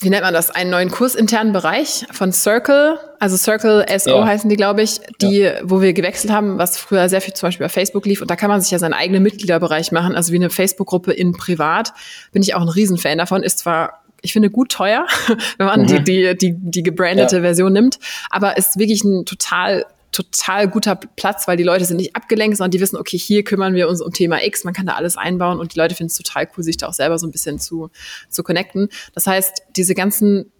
wie nennt man das, einen neuen kursinternen Bereich von Circle, also Circle SO ja. heißen die, glaube ich, die, ja. wo wir gewechselt haben, was früher sehr viel zum Beispiel bei Facebook lief. Und da kann man sich ja seinen eigenen Mitgliederbereich machen, also wie eine Facebook-Gruppe in privat. Bin ich auch ein Riesenfan davon. Ist zwar ich finde gut teuer, wenn man mhm. die, die, die, die gebrandete ja. Version nimmt, aber ist wirklich ein total total guter Platz, weil die Leute sind nicht abgelenkt, sondern die wissen, okay, hier kümmern wir uns um Thema X, man kann da alles einbauen und die Leute finden es total cool, sich da auch selber so ein bisschen zu, zu connecten. Das heißt, diese ganzen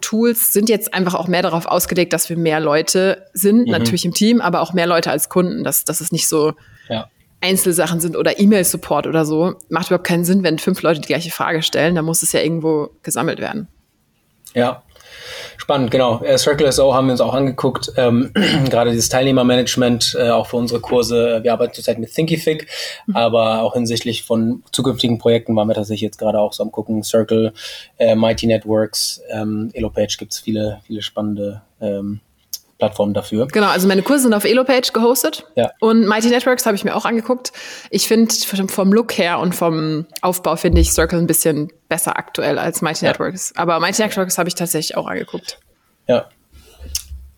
Tools sind jetzt einfach auch mehr darauf ausgelegt, dass wir mehr Leute sind, mhm. natürlich im Team, aber auch mehr Leute als Kunden, dass, dass es nicht so ja. Einzelsachen sind oder E-Mail-Support oder so. Macht überhaupt keinen Sinn, wenn fünf Leute die gleiche Frage stellen, da muss es ja irgendwo gesammelt werden. Ja, Spannend, genau. Äh, Circle SO haben wir uns auch angeguckt. Ähm, gerade dieses Teilnehmermanagement, äh, auch für unsere Kurse. Wir arbeiten zurzeit mit Thinkific, mhm. aber auch hinsichtlich von zukünftigen Projekten waren wir tatsächlich jetzt gerade auch so am gucken. Circle, äh, Mighty Networks, ähm, Elopage gibt es viele, viele spannende ähm, Plattform dafür. Genau, also meine Kurse sind auf Elopage gehostet. Ja. Und Mighty Networks habe ich mir auch angeguckt. Ich finde vom Look her und vom Aufbau finde ich Circle ein bisschen besser aktuell als Mighty ja. Networks. Aber Mighty Networks habe ich tatsächlich auch angeguckt. Ja.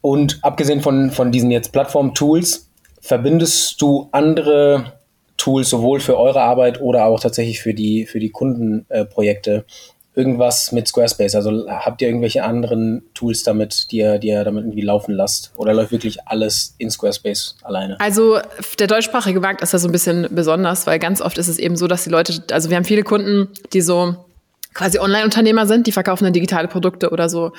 Und abgesehen von, von diesen jetzt Plattform-Tools, verbindest du andere Tools sowohl für eure Arbeit oder auch tatsächlich für die, für die Kundenprojekte irgendwas mit Squarespace? Also habt ihr irgendwelche anderen Tools damit, die ihr, die ihr damit irgendwie laufen lasst? Oder läuft wirklich alles in Squarespace alleine? Also der deutschsprachige Markt ist da so ein bisschen besonders, weil ganz oft ist es eben so, dass die Leute, also wir haben viele Kunden, die so quasi Online-Unternehmer sind, die verkaufen dann digitale Produkte oder so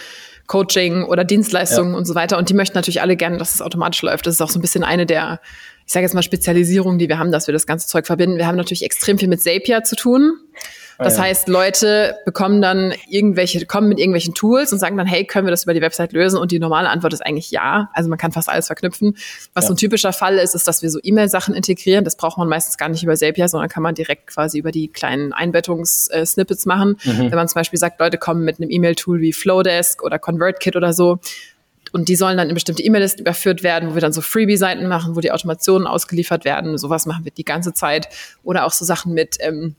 Coaching oder Dienstleistungen ja. und so weiter. Und die möchten natürlich alle gerne, dass es automatisch läuft. Das ist auch so ein bisschen eine der, ich sage jetzt mal, Spezialisierungen, die wir haben, dass wir das ganze Zeug verbinden. Wir haben natürlich extrem viel mit Zapier zu tun. Ah, das ja. heißt, Leute bekommen dann irgendwelche, kommen mit irgendwelchen Tools und sagen dann, hey, können wir das über die Website lösen? Und die normale Antwort ist eigentlich ja. Also man kann fast alles verknüpfen. Was ja. so ein typischer Fall ist, ist, dass wir so E-Mail-Sachen integrieren. Das braucht man meistens gar nicht über Zapier, sondern kann man direkt quasi über die kleinen Einbettungs-Snippets machen. Mhm. Wenn man zum Beispiel sagt, Leute kommen mit einem E-Mail-Tool wie Flowdesk oder ConvertKit oder so, und die sollen dann in bestimmte E-Mail-Listen überführt werden, wo wir dann so Freebie-Seiten machen, wo die Automationen ausgeliefert werden. Sowas machen wir die ganze Zeit. Oder auch so Sachen mit ähm,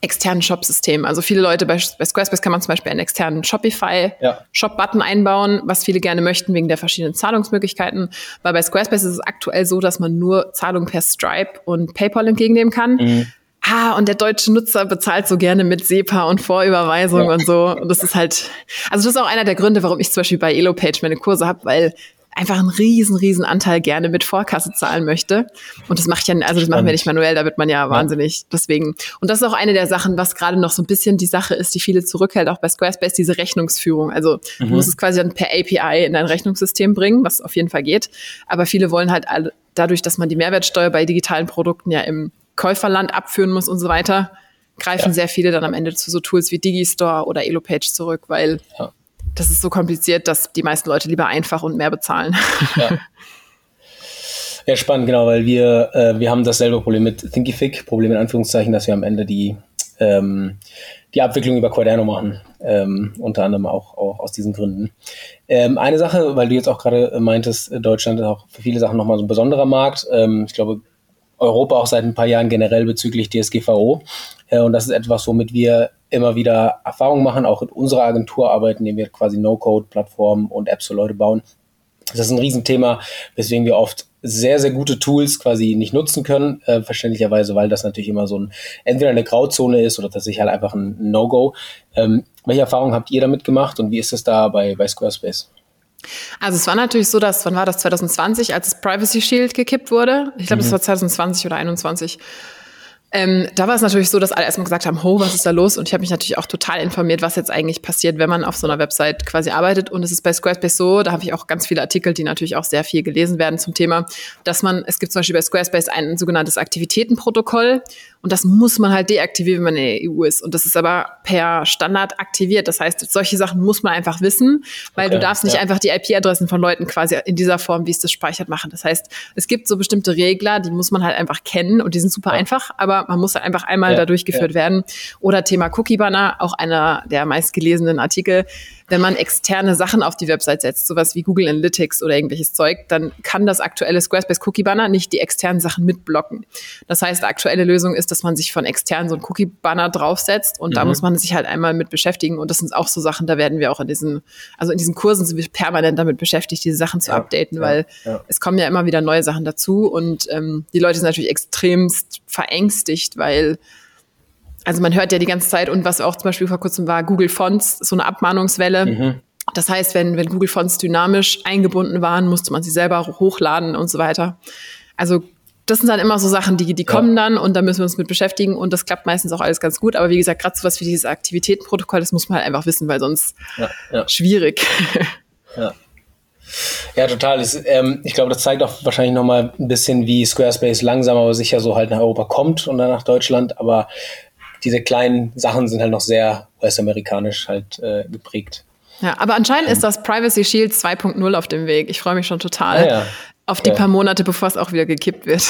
externen Shop-System. Also viele Leute bei, bei, Squarespace kann man zum Beispiel einen externen Shopify-Shop-Button einbauen, was viele gerne möchten wegen der verschiedenen Zahlungsmöglichkeiten. Weil bei Squarespace ist es aktuell so, dass man nur Zahlungen per Stripe und PayPal entgegennehmen kann. Mhm. Ah, und der deutsche Nutzer bezahlt so gerne mit SEPA und Vorüberweisung ja. und so. Und das ist halt, also das ist auch einer der Gründe, warum ich zum Beispiel bei Elopage meine Kurse habe, weil einfach einen riesen, riesen Anteil gerne mit Vorkasse zahlen möchte. Und das macht ja, also das machen wir nicht manuell, da wird man ja, ja, wahnsinnig. Deswegen. Und das ist auch eine der Sachen, was gerade noch so ein bisschen die Sache ist, die viele zurückhält, auch bei Squarespace, diese Rechnungsführung. Also mhm. du musst es quasi dann per API in dein Rechnungssystem bringen, was auf jeden Fall geht. Aber viele wollen halt alle, dadurch, dass man die Mehrwertsteuer bei digitalen Produkten ja im Käuferland abführen muss und so weiter, greifen ja. sehr viele dann am Ende zu so Tools wie Digistore oder Elopage zurück, weil ja das ist so kompliziert, dass die meisten Leute lieber einfach und mehr bezahlen. Ja. Ja, spannend, genau, weil wir, äh, wir haben dasselbe Problem mit Thinkific, Problem in Anführungszeichen, dass wir am Ende die, ähm, die Abwicklung über Quaderno machen, ähm, unter anderem auch, auch aus diesen Gründen. Ähm, eine Sache, weil du jetzt auch gerade meintest, Deutschland ist auch für viele Sachen nochmal so ein besonderer Markt. Ähm, ich glaube, Europa auch seit ein paar Jahren generell bezüglich DSGVO. Äh, und das ist etwas, womit wir immer wieder Erfahrungen machen, auch in unserer Agentur arbeiten, indem wir quasi No-Code-Plattformen und Apps für Leute bauen. Das ist ein Riesenthema, weswegen wir oft sehr, sehr gute Tools quasi nicht nutzen können, äh, verständlicherweise, weil das natürlich immer so ein, entweder eine Grauzone ist oder tatsächlich halt einfach ein No-Go. Ähm, welche Erfahrungen habt ihr damit gemacht und wie ist es da bei, bei Squarespace? Also es war natürlich so, dass, wann war das, 2020, als das Privacy Shield gekippt wurde? Ich glaube, mhm. das war 2020 oder 2021. Ähm, da war es natürlich so, dass alle erstmal gesagt haben, ho, was ist da los? Und ich habe mich natürlich auch total informiert, was jetzt eigentlich passiert, wenn man auf so einer Website quasi arbeitet. Und es ist bei Squarespace so, da habe ich auch ganz viele Artikel, die natürlich auch sehr viel gelesen werden zum Thema, dass man, es gibt zum Beispiel bei Squarespace ein sogenanntes Aktivitätenprotokoll und das muss man halt deaktivieren, wenn man in der EU ist. Und das ist aber per Standard aktiviert. Das heißt, solche Sachen muss man einfach wissen, weil okay, du darfst nicht ja. einfach die IP-Adressen von Leuten quasi in dieser Form, wie es das speichert, machen. Das heißt, es gibt so bestimmte Regler, die muss man halt einfach kennen und die sind super ja. einfach, aber man muss einfach einmal ja, da durchgeführt werden. Oder Thema Cookie Banner, auch einer der meistgelesenen Artikel wenn man externe Sachen auf die Website setzt, sowas wie Google Analytics oder irgendwelches Zeug, dann kann das aktuelle Squarespace Cookie Banner nicht die externen Sachen mitblocken. Das heißt, die aktuelle Lösung ist, dass man sich von extern so ein Cookie Banner draufsetzt und mhm. da muss man sich halt einmal mit beschäftigen und das sind auch so Sachen, da werden wir auch in diesen, also in diesen Kursen sind wir permanent damit beschäftigt, diese Sachen zu ja, updaten, ja, weil ja. es kommen ja immer wieder neue Sachen dazu und ähm, die Leute sind natürlich extremst verängstigt, weil also man hört ja die ganze Zeit und was auch zum Beispiel vor kurzem war, Google Fonts, so eine Abmahnungswelle. Mhm. Das heißt, wenn, wenn Google Fonts dynamisch eingebunden waren, musste man sie selber hochladen und so weiter. Also das sind dann immer so Sachen, die, die kommen ja. dann und da müssen wir uns mit beschäftigen und das klappt meistens auch alles ganz gut. Aber wie gesagt, gerade so was wie dieses Aktivitätenprotokoll, das muss man halt einfach wissen, weil sonst ja, ja. schwierig. Ja. Ja, total. Das, ähm, ich glaube, das zeigt auch wahrscheinlich nochmal ein bisschen, wie Squarespace langsam aber sicher so halt nach Europa kommt und dann nach Deutschland. Aber diese kleinen Sachen sind halt noch sehr US-amerikanisch halt äh, geprägt. Ja, aber anscheinend ist das Privacy Shield 2.0 auf dem Weg. Ich freue mich schon total. Ah, ja. Auf die paar Monate, bevor es auch wieder gekippt wird.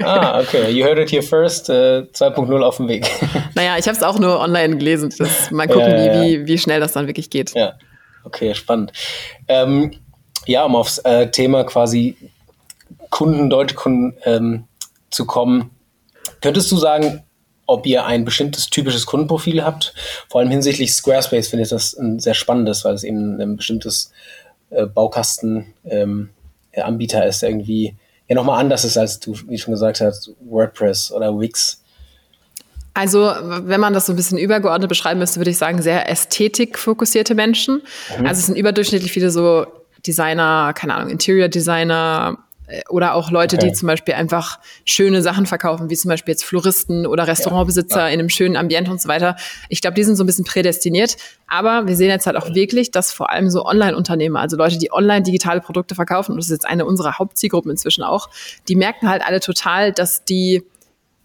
Ja. Ah, okay. You heard it here first. Äh, 2.0 auf dem Weg. naja, ich habe es auch nur online gelesen. Das, mal gucken, ja, wie, wie, wie schnell das dann wirklich geht. Ja, okay, spannend. Ähm, ja, um aufs äh, Thema quasi Kunden, deutsche Kunden ähm, zu kommen. Könntest du sagen, ob ihr ein bestimmtes typisches Kundenprofil habt? Vor allem hinsichtlich Squarespace finde ich das ein sehr spannendes, weil es eben ein bestimmtes äh, Baukasten ähm, Anbieter ist, irgendwie ja nochmal anders ist, als du, wie schon gesagt hast, WordPress oder Wix. Also, wenn man das so ein bisschen übergeordnet beschreiben müsste, würde ich sagen, sehr ästhetikfokussierte Menschen. Mhm. Also es sind überdurchschnittlich viele so Designer, keine Ahnung, Interior Designer, äh, oder auch Leute, okay. die zum Beispiel einfach schöne Sachen verkaufen, wie zum Beispiel jetzt Floristen oder Restaurantbesitzer ja, ja. in einem schönen Ambiente und so weiter. Ich glaube, die sind so ein bisschen prädestiniert. Aber wir sehen jetzt halt auch wirklich, dass vor allem so Online-Unternehmer, also Leute, die online digitale Produkte verkaufen, und das ist jetzt eine unserer Hauptzielgruppen inzwischen auch, die merken halt alle total, dass die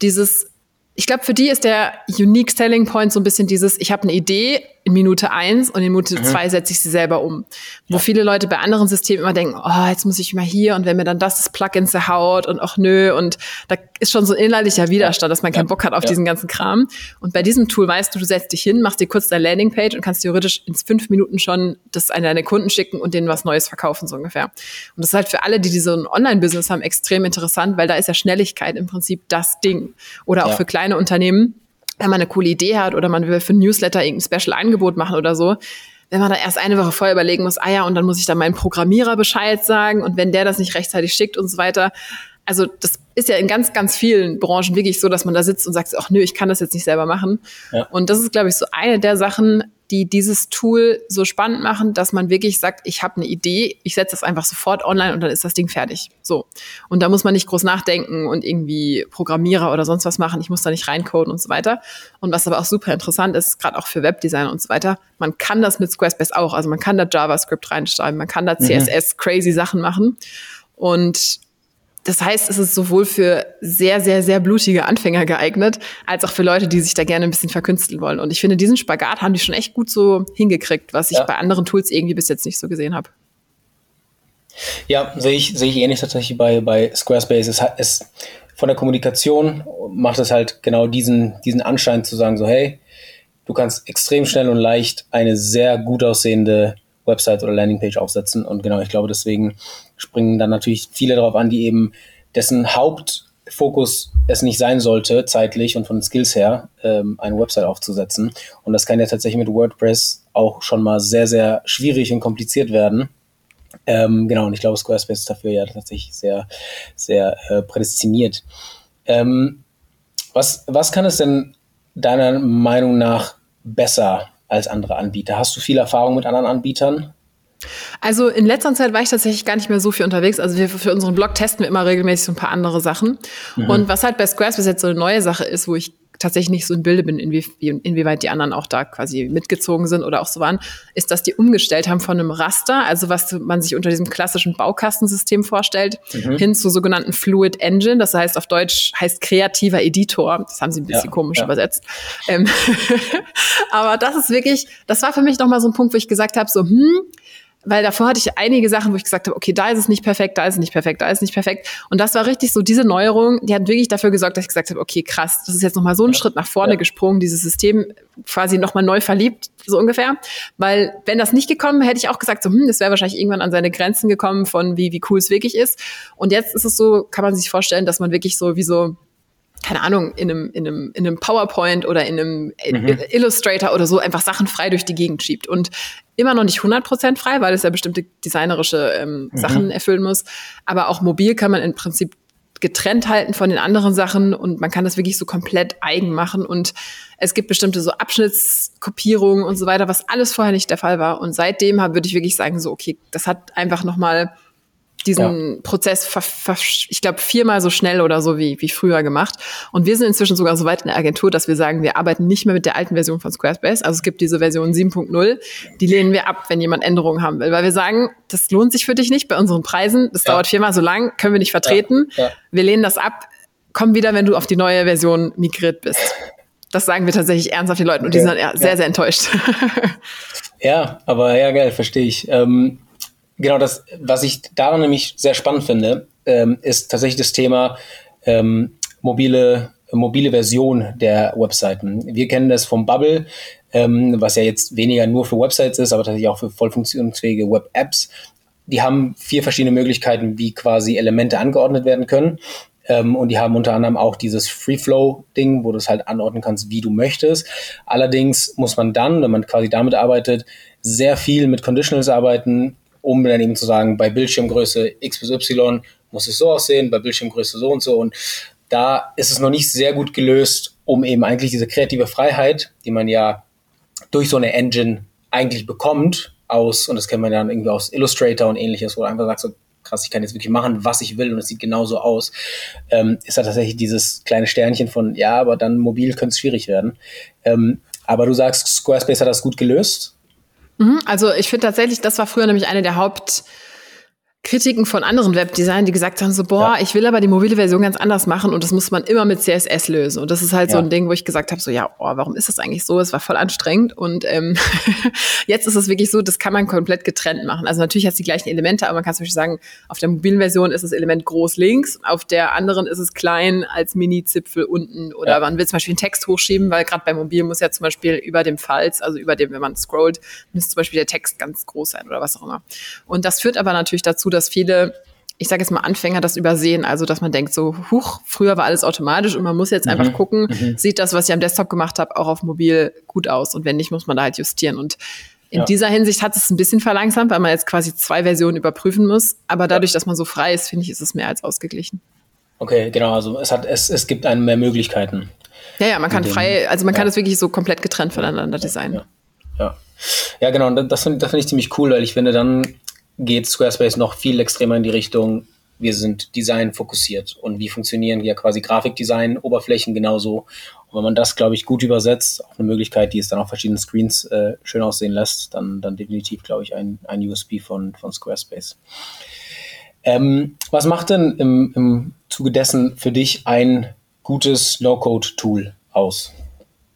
dieses ich glaube, für die ist der Unique Selling Point so ein bisschen dieses, ich habe eine Idee in Minute eins und in Minute mhm. zwei setze ich sie selber um. Wo ja. viele Leute bei anderen Systemen immer denken, oh, jetzt muss ich mal hier und wenn mir dann das, das Plugin zerhaut und auch nö und da ist schon so ein inhaltlicher Widerstand, dass man keinen Bock hat auf ja. diesen ganzen Kram. Und bei diesem Tool weißt du, du setzt dich hin, machst dir kurz deine Landingpage und kannst theoretisch in fünf Minuten schon das an deine Kunden schicken und denen was Neues verkaufen, so ungefähr. Und das ist halt für alle, die diese Online-Business haben, extrem interessant, weil da ist ja Schnelligkeit im Prinzip das Ding. Oder auch für kleine Unternehmen, wenn man eine coole Idee hat oder man will für ein Newsletter irgendein Special-Angebot machen oder so, wenn man da erst eine Woche vorher überlegen muss, ah ja, und dann muss ich da meinen Programmierer Bescheid sagen und wenn der das nicht rechtzeitig schickt und so weiter, also das ist ja in ganz, ganz vielen Branchen wirklich so, dass man da sitzt und sagt, ach nö, ich kann das jetzt nicht selber machen. Ja. Und das ist, glaube ich, so eine der Sachen, die dieses Tool so spannend machen, dass man wirklich sagt, ich habe eine Idee, ich setze das einfach sofort online und dann ist das Ding fertig. So. Und da muss man nicht groß nachdenken und irgendwie Programmierer oder sonst was machen. Ich muss da nicht reincoden und so weiter. Und was aber auch super interessant ist, gerade auch für Webdesigner und so weiter, man kann das mit Squarespace auch. Also man kann da JavaScript reinschreiben, man kann da CSS mhm. crazy Sachen machen. Und das heißt, es ist sowohl für sehr, sehr, sehr blutige Anfänger geeignet, als auch für Leute, die sich da gerne ein bisschen verkünsteln wollen. Und ich finde, diesen Spagat haben die schon echt gut so hingekriegt, was ich ja. bei anderen Tools irgendwie bis jetzt nicht so gesehen habe. Ja, sehe ich, sehe ich ähnlich tatsächlich bei, bei Squarespace. Es, es, von der Kommunikation macht es halt genau diesen, diesen Anschein zu sagen, so, hey, du kannst extrem schnell und leicht eine sehr gut aussehende Website oder Landingpage aufsetzen. Und genau, ich glaube, deswegen springen dann natürlich viele darauf an, die eben dessen Hauptfokus es nicht sein sollte, zeitlich und von Skills her, ähm, eine Website aufzusetzen. Und das kann ja tatsächlich mit WordPress auch schon mal sehr, sehr schwierig und kompliziert werden. Ähm, genau, und ich glaube, Squarespace ist dafür ja tatsächlich sehr, sehr äh, prädestiniert. Ähm, was, was kann es denn deiner Meinung nach besser als andere Anbieter? Hast du viel Erfahrung mit anderen Anbietern? Also in letzter Zeit war ich tatsächlich gar nicht mehr so viel unterwegs. Also wir für unseren Blog testen wir immer regelmäßig so ein paar andere Sachen. Mhm. Und was halt bei Squarespace jetzt so eine neue Sache ist, wo ich tatsächlich nicht so im Bilde bin, inwie, inwieweit die anderen auch da quasi mitgezogen sind oder auch so waren, ist, dass die umgestellt haben von einem Raster, also was man sich unter diesem klassischen Baukastensystem vorstellt, mhm. hin zu sogenannten Fluid Engine. Das heißt auf Deutsch heißt kreativer Editor. Das haben sie ein bisschen ja, komisch ja. übersetzt. Ähm Aber das ist wirklich, das war für mich nochmal so ein Punkt, wo ich gesagt habe, so, hm, weil davor hatte ich einige Sachen, wo ich gesagt habe, okay, da ist es nicht perfekt, da ist es nicht perfekt, da ist es nicht perfekt. Und das war richtig so, diese Neuerung, die hat wirklich dafür gesorgt, dass ich gesagt habe, okay, krass, das ist jetzt nochmal so ein. Schritt nach vorne ja. gesprungen, dieses System quasi nochmal neu verliebt, so ungefähr. Weil wenn das nicht gekommen, hätte ich auch gesagt, so, hm, das wäre wahrscheinlich irgendwann an seine Grenzen gekommen von wie, wie cool es wirklich ist. Und jetzt ist es so, kann man sich vorstellen, dass man wirklich so wie so keine Ahnung, in einem, in einem, in einem PowerPoint oder in einem mhm. Illustrator oder so einfach Sachen frei durch die Gegend schiebt. Und immer noch nicht 100% frei, weil es ja bestimmte designerische ähm, mhm. Sachen erfüllen muss. Aber auch mobil kann man im Prinzip getrennt halten von den anderen Sachen und man kann das wirklich so komplett eigen machen und es gibt bestimmte so Abschnittskopierungen und so weiter, was alles vorher nicht der Fall war und seitdem würde ich wirklich sagen so okay, das hat einfach noch mal diesen ja. Prozess, ich glaube, viermal so schnell oder so wie, wie früher gemacht. Und wir sind inzwischen sogar so weit in der Agentur, dass wir sagen, wir arbeiten nicht mehr mit der alten Version von Squarespace. Also es gibt diese Version 7.0, die lehnen wir ab, wenn jemand Änderungen haben will. Weil wir sagen, das lohnt sich für dich nicht bei unseren Preisen. Das ja. dauert viermal so lang, können wir nicht vertreten. Ja. Wir lehnen das ab. Komm wieder, wenn du auf die neue Version migriert bist. Das sagen wir tatsächlich ernsthaft den Leuten und die sind ja, sehr, sehr enttäuscht. Ja, aber ja, geil, verstehe ich. Ähm, genau das, was ich daran nämlich sehr spannend finde, ähm, ist tatsächlich das Thema ähm, mobile, mobile Version der Webseiten. Wir kennen das vom Bubble, ähm, was ja jetzt weniger nur für Websites ist, aber tatsächlich auch für voll funktionsfähige Web-Apps. Die haben vier verschiedene Möglichkeiten, wie quasi Elemente angeordnet werden können. Ähm, und die haben unter anderem auch dieses Free-Flow-Ding, wo du es halt anordnen kannst, wie du möchtest. Allerdings muss man dann, wenn man quasi damit arbeitet, sehr viel mit Conditionals arbeiten, um dann eben zu sagen, bei Bildschirmgröße X bis Y muss es so aussehen, bei Bildschirmgröße so und so. Und da ist es noch nicht sehr gut gelöst, um eben eigentlich diese kreative Freiheit, die man ja durch so eine Engine eigentlich bekommt, aus, und das kennt man dann irgendwie aus Illustrator und ähnliches, wo du einfach sagst, so, krass, ich kann jetzt wirklich machen, was ich will und es sieht genauso aus, ähm, ist da tatsächlich dieses kleine Sternchen von, ja, aber dann mobil könnte es schwierig werden. Ähm, aber du sagst, Squarespace hat das gut gelöst. Mhm, also ich finde tatsächlich, das war früher nämlich eine der Haupt Kritiken von anderen Webdesignern, die gesagt haben, so, boah, ja. ich will aber die mobile Version ganz anders machen und das muss man immer mit CSS lösen. Und das ist halt ja. so ein Ding, wo ich gesagt habe, so, ja, oh, warum ist das eigentlich so? Es war voll anstrengend. Und ähm, jetzt ist es wirklich so, das kann man komplett getrennt machen. Also natürlich hat es die gleichen Elemente, aber man kann zum Beispiel sagen, auf der mobilen Version ist das Element groß links, auf der anderen ist es klein als Mini-Zipfel unten. Oder ja. man will zum Beispiel einen Text hochschieben, weil gerade bei mobil muss ja zum Beispiel über dem Falz, also über dem, wenn man scrollt, müsste zum Beispiel der Text ganz groß sein oder was auch immer. Und das führt aber natürlich dazu, dass viele ich sage jetzt mal Anfänger das übersehen, also dass man denkt so, huch, früher war alles automatisch und man muss jetzt einfach mhm. gucken, mhm. sieht das, was ich am Desktop gemacht habe, auch auf mobil gut aus und wenn nicht, muss man da halt justieren und in ja. dieser Hinsicht hat es ein bisschen verlangsamt, weil man jetzt quasi zwei Versionen überprüfen muss, aber dadurch, dass man so frei ist, finde ich, ist es mehr als ausgeglichen. Okay, genau, also es hat es, es gibt einem mehr Möglichkeiten. Ja, ja, man kann frei, also man ja. kann es wirklich so komplett getrennt voneinander designen. Ja, ja. ja genau, das finde das find ich ziemlich cool, weil ich finde, dann geht Squarespace noch viel extremer in die Richtung, wir sind Design fokussiert und wie funktionieren ja quasi Grafikdesign, Oberflächen genauso. Und wenn man das, glaube ich, gut übersetzt, auch eine Möglichkeit, die es dann auf verschiedenen Screens äh, schön aussehen lässt, dann, dann definitiv, glaube ich, ein, ein USB von, von Squarespace. Ähm, was macht denn im, im Zuge dessen für dich ein gutes No-Code-Tool aus?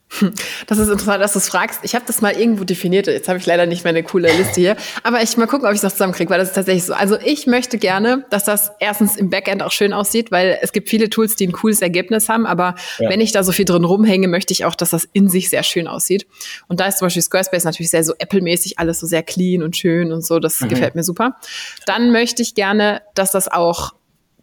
Das ist interessant, dass du es fragst. Ich habe das mal irgendwo definiert. Jetzt habe ich leider nicht meine coole Liste hier. Aber ich mal gucken, ob ich es noch zusammenkriege, weil das ist tatsächlich so. Also ich möchte gerne, dass das erstens im Backend auch schön aussieht, weil es gibt viele Tools, die ein cooles Ergebnis haben. Aber ja. wenn ich da so viel drin rumhänge, möchte ich auch, dass das in sich sehr schön aussieht. Und da ist zum Beispiel Squarespace natürlich sehr so Apple-mäßig, alles so sehr clean und schön und so. Das mhm. gefällt mir super. Dann möchte ich gerne, dass das auch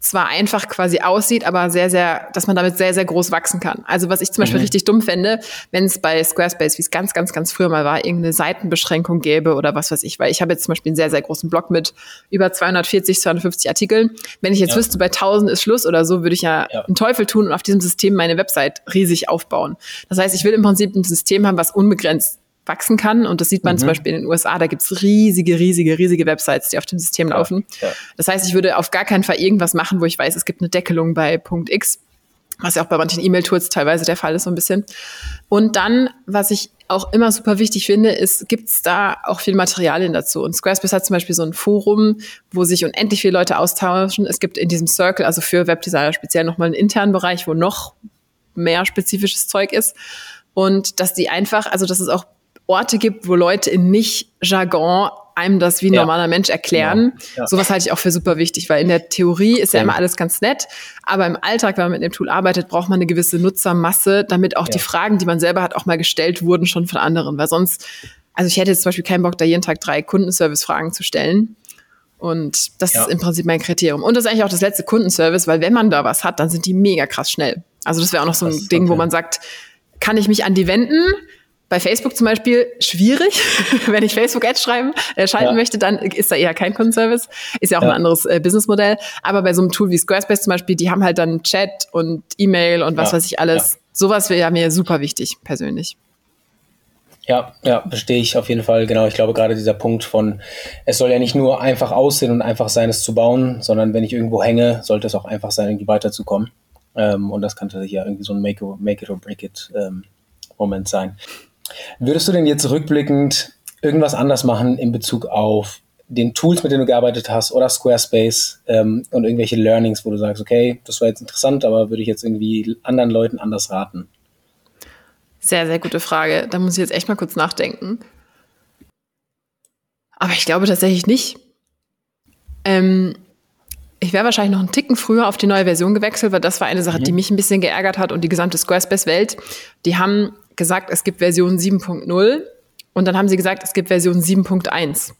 zwar einfach quasi aussieht, aber sehr, sehr, dass man damit sehr, sehr groß wachsen kann. Also was ich zum Beispiel mhm. richtig dumm fände, wenn es bei Squarespace, wie es ganz, ganz, ganz früher mal war, irgendeine Seitenbeschränkung gäbe oder was weiß ich, weil ich habe jetzt zum Beispiel einen sehr, sehr großen Blog mit über 240, 250 Artikeln. Wenn ich jetzt ja. wüsste, bei 1000 ist Schluss oder so, würde ich ja, ja einen Teufel tun und auf diesem System meine Website riesig aufbauen. Das heißt, ich will im Prinzip ein System haben, was unbegrenzt wachsen kann. Und das sieht man mhm. zum Beispiel in den USA, da gibt's riesige, riesige, riesige Websites, die auf dem System ja, laufen. Ja. Das heißt, ich würde auf gar keinen Fall irgendwas machen, wo ich weiß, es gibt eine Deckelung bei Punkt X, was ja auch bei manchen E-Mail-Tools teilweise der Fall ist, so ein bisschen. Und dann, was ich auch immer super wichtig finde, ist, gibt's da auch viel Materialien dazu. Und Squarespace hat zum Beispiel so ein Forum, wo sich unendlich viele Leute austauschen. Es gibt in diesem Circle, also für Webdesigner speziell nochmal einen internen Bereich, wo noch mehr spezifisches Zeug ist. Und dass die einfach, also dass es auch Orte gibt, wo Leute in Nicht-Jargon einem das wie ein ja. normaler Mensch erklären. Ja. Ja. Sowas halte ich auch für super wichtig, weil in der Theorie ist ja immer alles ganz nett, aber im Alltag, wenn man mit dem Tool arbeitet, braucht man eine gewisse Nutzermasse, damit auch die Fragen, die man selber hat, auch mal gestellt wurden schon von anderen, weil sonst, also ich hätte jetzt zum Beispiel keinen Bock, da jeden Tag drei Kundenservice-Fragen zu stellen. Und das ist im Prinzip mein Kriterium. Und das ist eigentlich auch das letzte Kundenservice, weil wenn man da was hat, dann sind die mega krass schnell. Also das wäre auch noch so ein das, Ding, okay. wo man sagt, kann ich mich an die wenden? Bei Facebook zum Beispiel schwierig. Wenn ich Facebook-Ads schreiben, äh, schalten ja. möchte, dann ist da eher kein Kundenservice. Ist ja auch ja. ein anderes äh, Businessmodell. Aber bei so einem Tool wie Squarespace zum Beispiel, die haben halt dann Chat und E-Mail und was ja. weiß ich alles. Sowas wäre mir super wichtig, persönlich. Ja, ja, verstehe ich auf jeden Fall. Genau, ich glaube gerade dieser Punkt von, es soll ja nicht nur einfach aussehen und einfach sein, es zu bauen, sondern wenn ich irgendwo hänge, sollte es auch einfach sein, irgendwie weiterzukommen. Ähm, und das kann tatsächlich ja irgendwie so ein Make, it or break it ähm, Moment sein. Würdest du denn jetzt rückblickend irgendwas anders machen in Bezug auf den Tools, mit denen du gearbeitet hast oder Squarespace ähm, und irgendwelche Learnings, wo du sagst, okay, das war jetzt interessant, aber würde ich jetzt irgendwie anderen Leuten anders raten? Sehr, sehr gute Frage. Da muss ich jetzt echt mal kurz nachdenken. Aber ich glaube tatsächlich nicht. Ähm, ich wäre wahrscheinlich noch einen Ticken früher auf die neue Version gewechselt, weil das war eine Sache, mhm. die mich ein bisschen geärgert hat und die gesamte Squarespace-Welt. Die haben gesagt, es gibt Version 7.0 und dann haben sie gesagt, es gibt Version 7.1.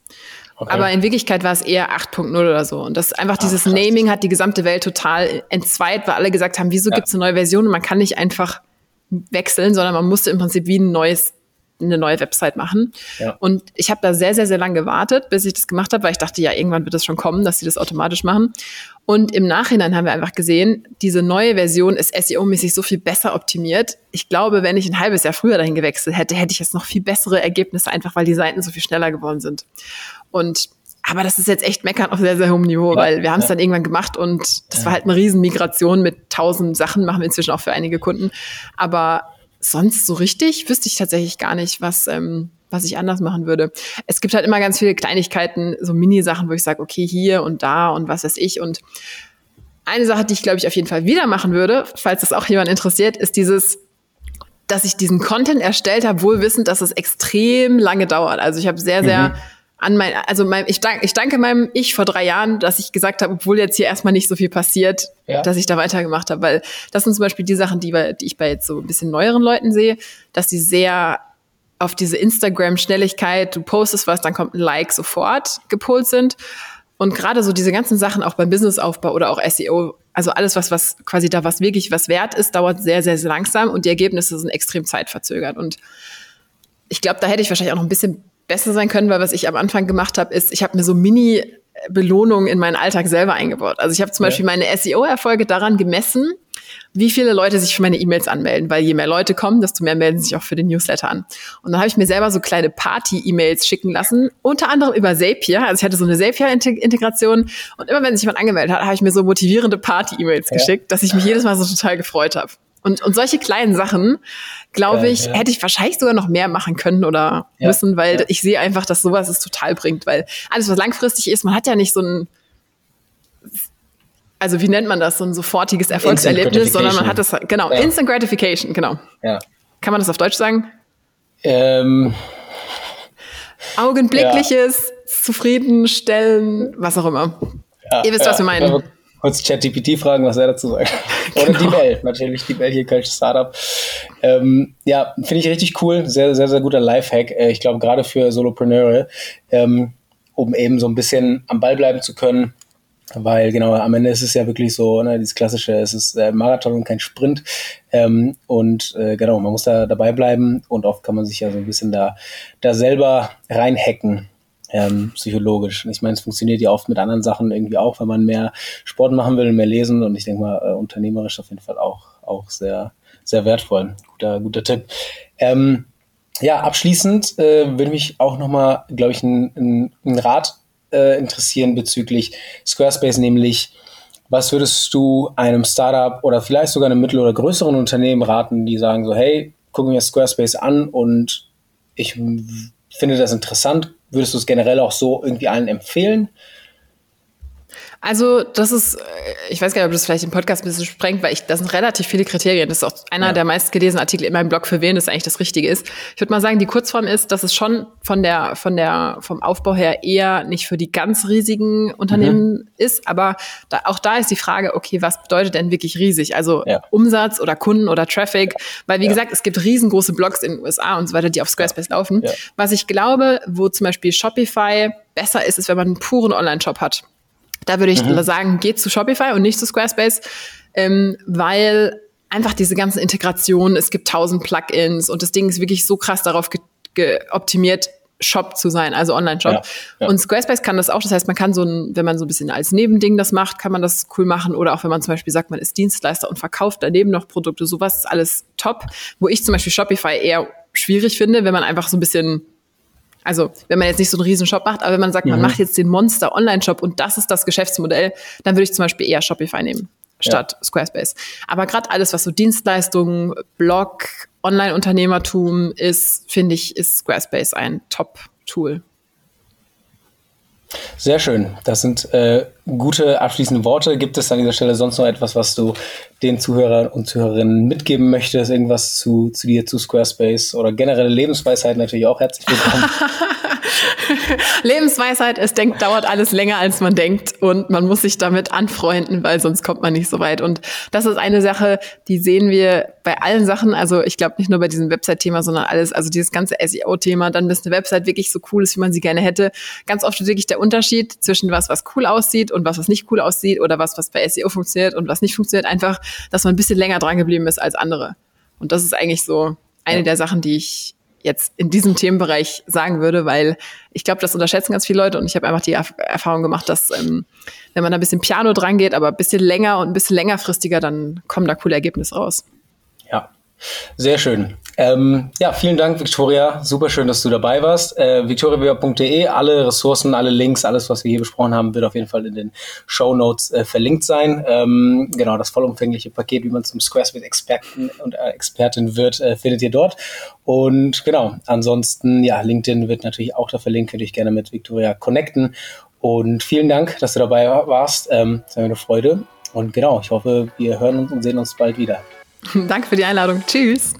Okay. Aber in Wirklichkeit war es eher 8.0 oder so. Und das einfach dieses Ach, Naming hat die gesamte Welt total entzweit, weil alle gesagt haben, wieso ja. gibt es eine neue Version und man kann nicht einfach wechseln, sondern man musste im Prinzip wie ein neues eine neue Website machen. Ja. Und ich habe da sehr, sehr, sehr lange gewartet, bis ich das gemacht habe, weil ich dachte, ja, irgendwann wird das schon kommen, dass sie das automatisch machen. Und im Nachhinein haben wir einfach gesehen, diese neue Version ist SEO-mäßig so viel besser optimiert. Ich glaube, wenn ich ein halbes Jahr früher dahin gewechselt hätte, hätte ich jetzt noch viel bessere Ergebnisse, einfach weil die Seiten so viel schneller geworden sind. Und aber das ist jetzt echt meckern auf sehr, sehr hohem Niveau, ja, weil wir haben es ja. dann irgendwann gemacht und das war halt eine riesen Migration mit tausend Sachen, machen wir inzwischen auch für einige Kunden. Aber sonst so richtig wüsste ich tatsächlich gar nicht, was, ähm, was ich anders machen würde. Es gibt halt immer ganz viele Kleinigkeiten, so Mini-Sachen, wo ich sage, okay, hier und da und was weiß ich. Und eine Sache, die ich, glaube ich, auf jeden Fall wieder machen würde, falls das auch jemand interessiert, ist dieses, dass ich diesen Content erstellt habe, wohl wissend, dass es extrem lange dauert. Also ich habe sehr, sehr mhm an mein, also mein, ich, dank, ich danke meinem Ich vor drei Jahren, dass ich gesagt habe, obwohl jetzt hier erstmal nicht so viel passiert, ja. dass ich da weitergemacht habe, weil das sind zum Beispiel die Sachen, die, die ich bei jetzt so ein bisschen neueren Leuten sehe, dass die sehr auf diese Instagram-Schnelligkeit, du postest was, dann kommt ein Like sofort gepolt sind. Und gerade so diese ganzen Sachen auch beim Businessaufbau oder auch SEO, also alles, was, was quasi da was wirklich was wert ist, dauert sehr, sehr, sehr langsam und die Ergebnisse sind extrem zeitverzögert. Und ich glaube, da hätte ich wahrscheinlich auch noch ein bisschen besser sein können, weil was ich am Anfang gemacht habe, ist, ich habe mir so Mini Belohnungen in meinen Alltag selber eingebaut. Also ich habe zum ja. Beispiel meine SEO-Erfolge daran gemessen, wie viele Leute sich für meine E-Mails anmelden, weil je mehr Leute kommen, desto mehr melden sich auch für den Newsletter an. Und dann habe ich mir selber so kleine Party-E-Mails schicken lassen, unter anderem über Zapier. Also ich hatte so eine Zapier-Integration und immer wenn sich jemand angemeldet hat, habe ich mir so motivierende Party-E-Mails ja. geschickt, dass ich mich jedes Mal so total gefreut habe. Und, und solche kleinen Sachen, glaube ich, ja. hätte ich wahrscheinlich sogar noch mehr machen können oder ja, müssen, weil ja. ich sehe einfach, dass sowas es total bringt. Weil alles, was langfristig ist, man hat ja nicht so ein, also wie nennt man das, so ein sofortiges Erfolgserlebnis, sondern man hat das, genau, Instant Gratification, genau. Ja. Kann man das auf Deutsch sagen? Ähm, Augenblickliches, zufriedenstellen, was auch immer. Ihr wisst, was wir meinen kurz ChatGPT fragen, was er dazu sagt. Oder genau. die Bell, natürlich die Bell hier, Kölsch Startup. Ähm, ja, finde ich richtig cool. Sehr, sehr, sehr guter Lifehack. Äh, ich glaube, gerade für Solopreneure, ähm, um eben so ein bisschen am Ball bleiben zu können. Weil genau, am Ende ist es ja wirklich so, ne, dieses klassische, es ist äh, Marathon und kein Sprint. Ähm, und äh, genau, man muss da dabei bleiben und oft kann man sich ja so ein bisschen da, da selber reinhacken ähm, psychologisch. Ich meine, es funktioniert ja oft mit anderen Sachen irgendwie auch, wenn man mehr Sport machen will, mehr lesen und ich denke mal, äh, unternehmerisch auf jeden Fall auch, auch sehr, sehr wertvoll. Guter, guter Tipp. Ähm, ja, abschließend äh, würde mich auch nochmal, glaube ich, ein, Rat äh, interessieren bezüglich Squarespace, nämlich was würdest du einem Startup oder vielleicht sogar einem mittel- oder größeren Unternehmen raten, die sagen so, hey, gucken wir Squarespace an und ich finde das interessant, Würdest du es generell auch so irgendwie allen empfehlen? Also, das ist, äh, ich weiß gar nicht, ob das vielleicht im Podcast ein bisschen sprengt, weil ich, das sind relativ viele Kriterien. Das ist auch einer ja. der meistgelesenen Artikel in meinem Blog, für wen das eigentlich das Richtige ist. Ich würde mal sagen, die Kurzform ist, dass es schon von der, von der, vom Aufbau her eher nicht für die ganz riesigen Unternehmen mhm. ist, aber da, auch da ist die Frage, okay, was bedeutet denn wirklich riesig? Also ja. Umsatz oder Kunden oder Traffic? Weil, wie ja. gesagt, es gibt riesengroße Blogs in den USA und so weiter, die auf Squarespace laufen. Was ich glaube, wo zum Beispiel Shopify besser ist, ist, wenn man einen puren Online-Shop hat. Da würde ich mhm. sagen, geht zu Shopify und nicht zu Squarespace, ähm, weil einfach diese ganzen Integrationen, es gibt tausend Plugins und das Ding ist wirklich so krass darauf optimiert, Shop zu sein, also Online-Shop. Ja, ja. Und Squarespace kann das auch. Das heißt, man kann so ein, wenn man so ein bisschen als Nebending das macht, kann man das cool machen. Oder auch wenn man zum Beispiel sagt, man ist Dienstleister und verkauft daneben noch Produkte, sowas ist alles top. Wo ich zum Beispiel Shopify eher schwierig finde, wenn man einfach so ein bisschen also wenn man jetzt nicht so einen riesen Shop macht, aber wenn man sagt, man mhm. macht jetzt den Monster Online-Shop und das ist das Geschäftsmodell, dann würde ich zum Beispiel eher Shopify nehmen statt ja. Squarespace. Aber gerade alles, was so Dienstleistungen, Blog, Online-Unternehmertum ist, finde ich, ist Squarespace ein Top-Tool. Sehr schön. Das sind äh, gute abschließende Worte. Gibt es an dieser Stelle sonst noch etwas, was du den Zuhörern und Zuhörerinnen mitgeben möchtest? Irgendwas zu, zu dir, zu Squarespace oder generelle Lebensweisheit natürlich auch herzlich willkommen. Lebensweisheit, es denkt, dauert alles länger, als man denkt und man muss sich damit anfreunden, weil sonst kommt man nicht so weit. Und das ist eine Sache, die sehen wir bei allen Sachen. Also ich glaube nicht nur bei diesem Website-Thema, sondern alles, also dieses ganze SEO-Thema, dann bis eine Website wirklich so cool ist, wie man sie gerne hätte. Ganz oft ist wirklich der Unterschied zwischen was, was cool aussieht und was, was nicht cool aussieht oder was, was bei SEO funktioniert und was nicht funktioniert. Einfach, dass man ein bisschen länger dran geblieben ist als andere. Und das ist eigentlich so eine ja. der Sachen, die ich jetzt in diesem Themenbereich sagen würde, weil ich glaube, das unterschätzen ganz viele Leute und ich habe einfach die Erfahrung gemacht, dass ähm, wenn man da ein bisschen Piano dran geht, aber ein bisschen länger und ein bisschen längerfristiger, dann kommen da coole Ergebnisse raus. Ja, sehr schön. Ähm, ja, vielen Dank, Victoria. Super schön, dass du dabei warst. Äh, victoriaweber.de, alle Ressourcen, alle Links, alles, was wir hier besprochen haben, wird auf jeden Fall in den Show Notes äh, verlinkt sein. Ähm, genau, das vollumfängliche Paket, wie man zum Squarespace-Experten und äh, Expertin wird, äh, findet ihr dort. Und genau, ansonsten, ja, LinkedIn wird natürlich auch da verlinkt. Könnt ihr euch gerne mit Victoria connecten. Und vielen Dank, dass du dabei warst. Ähm, war mir eine Freude. Und genau, ich hoffe, wir hören uns und sehen uns bald wieder. Danke für die Einladung. Tschüss.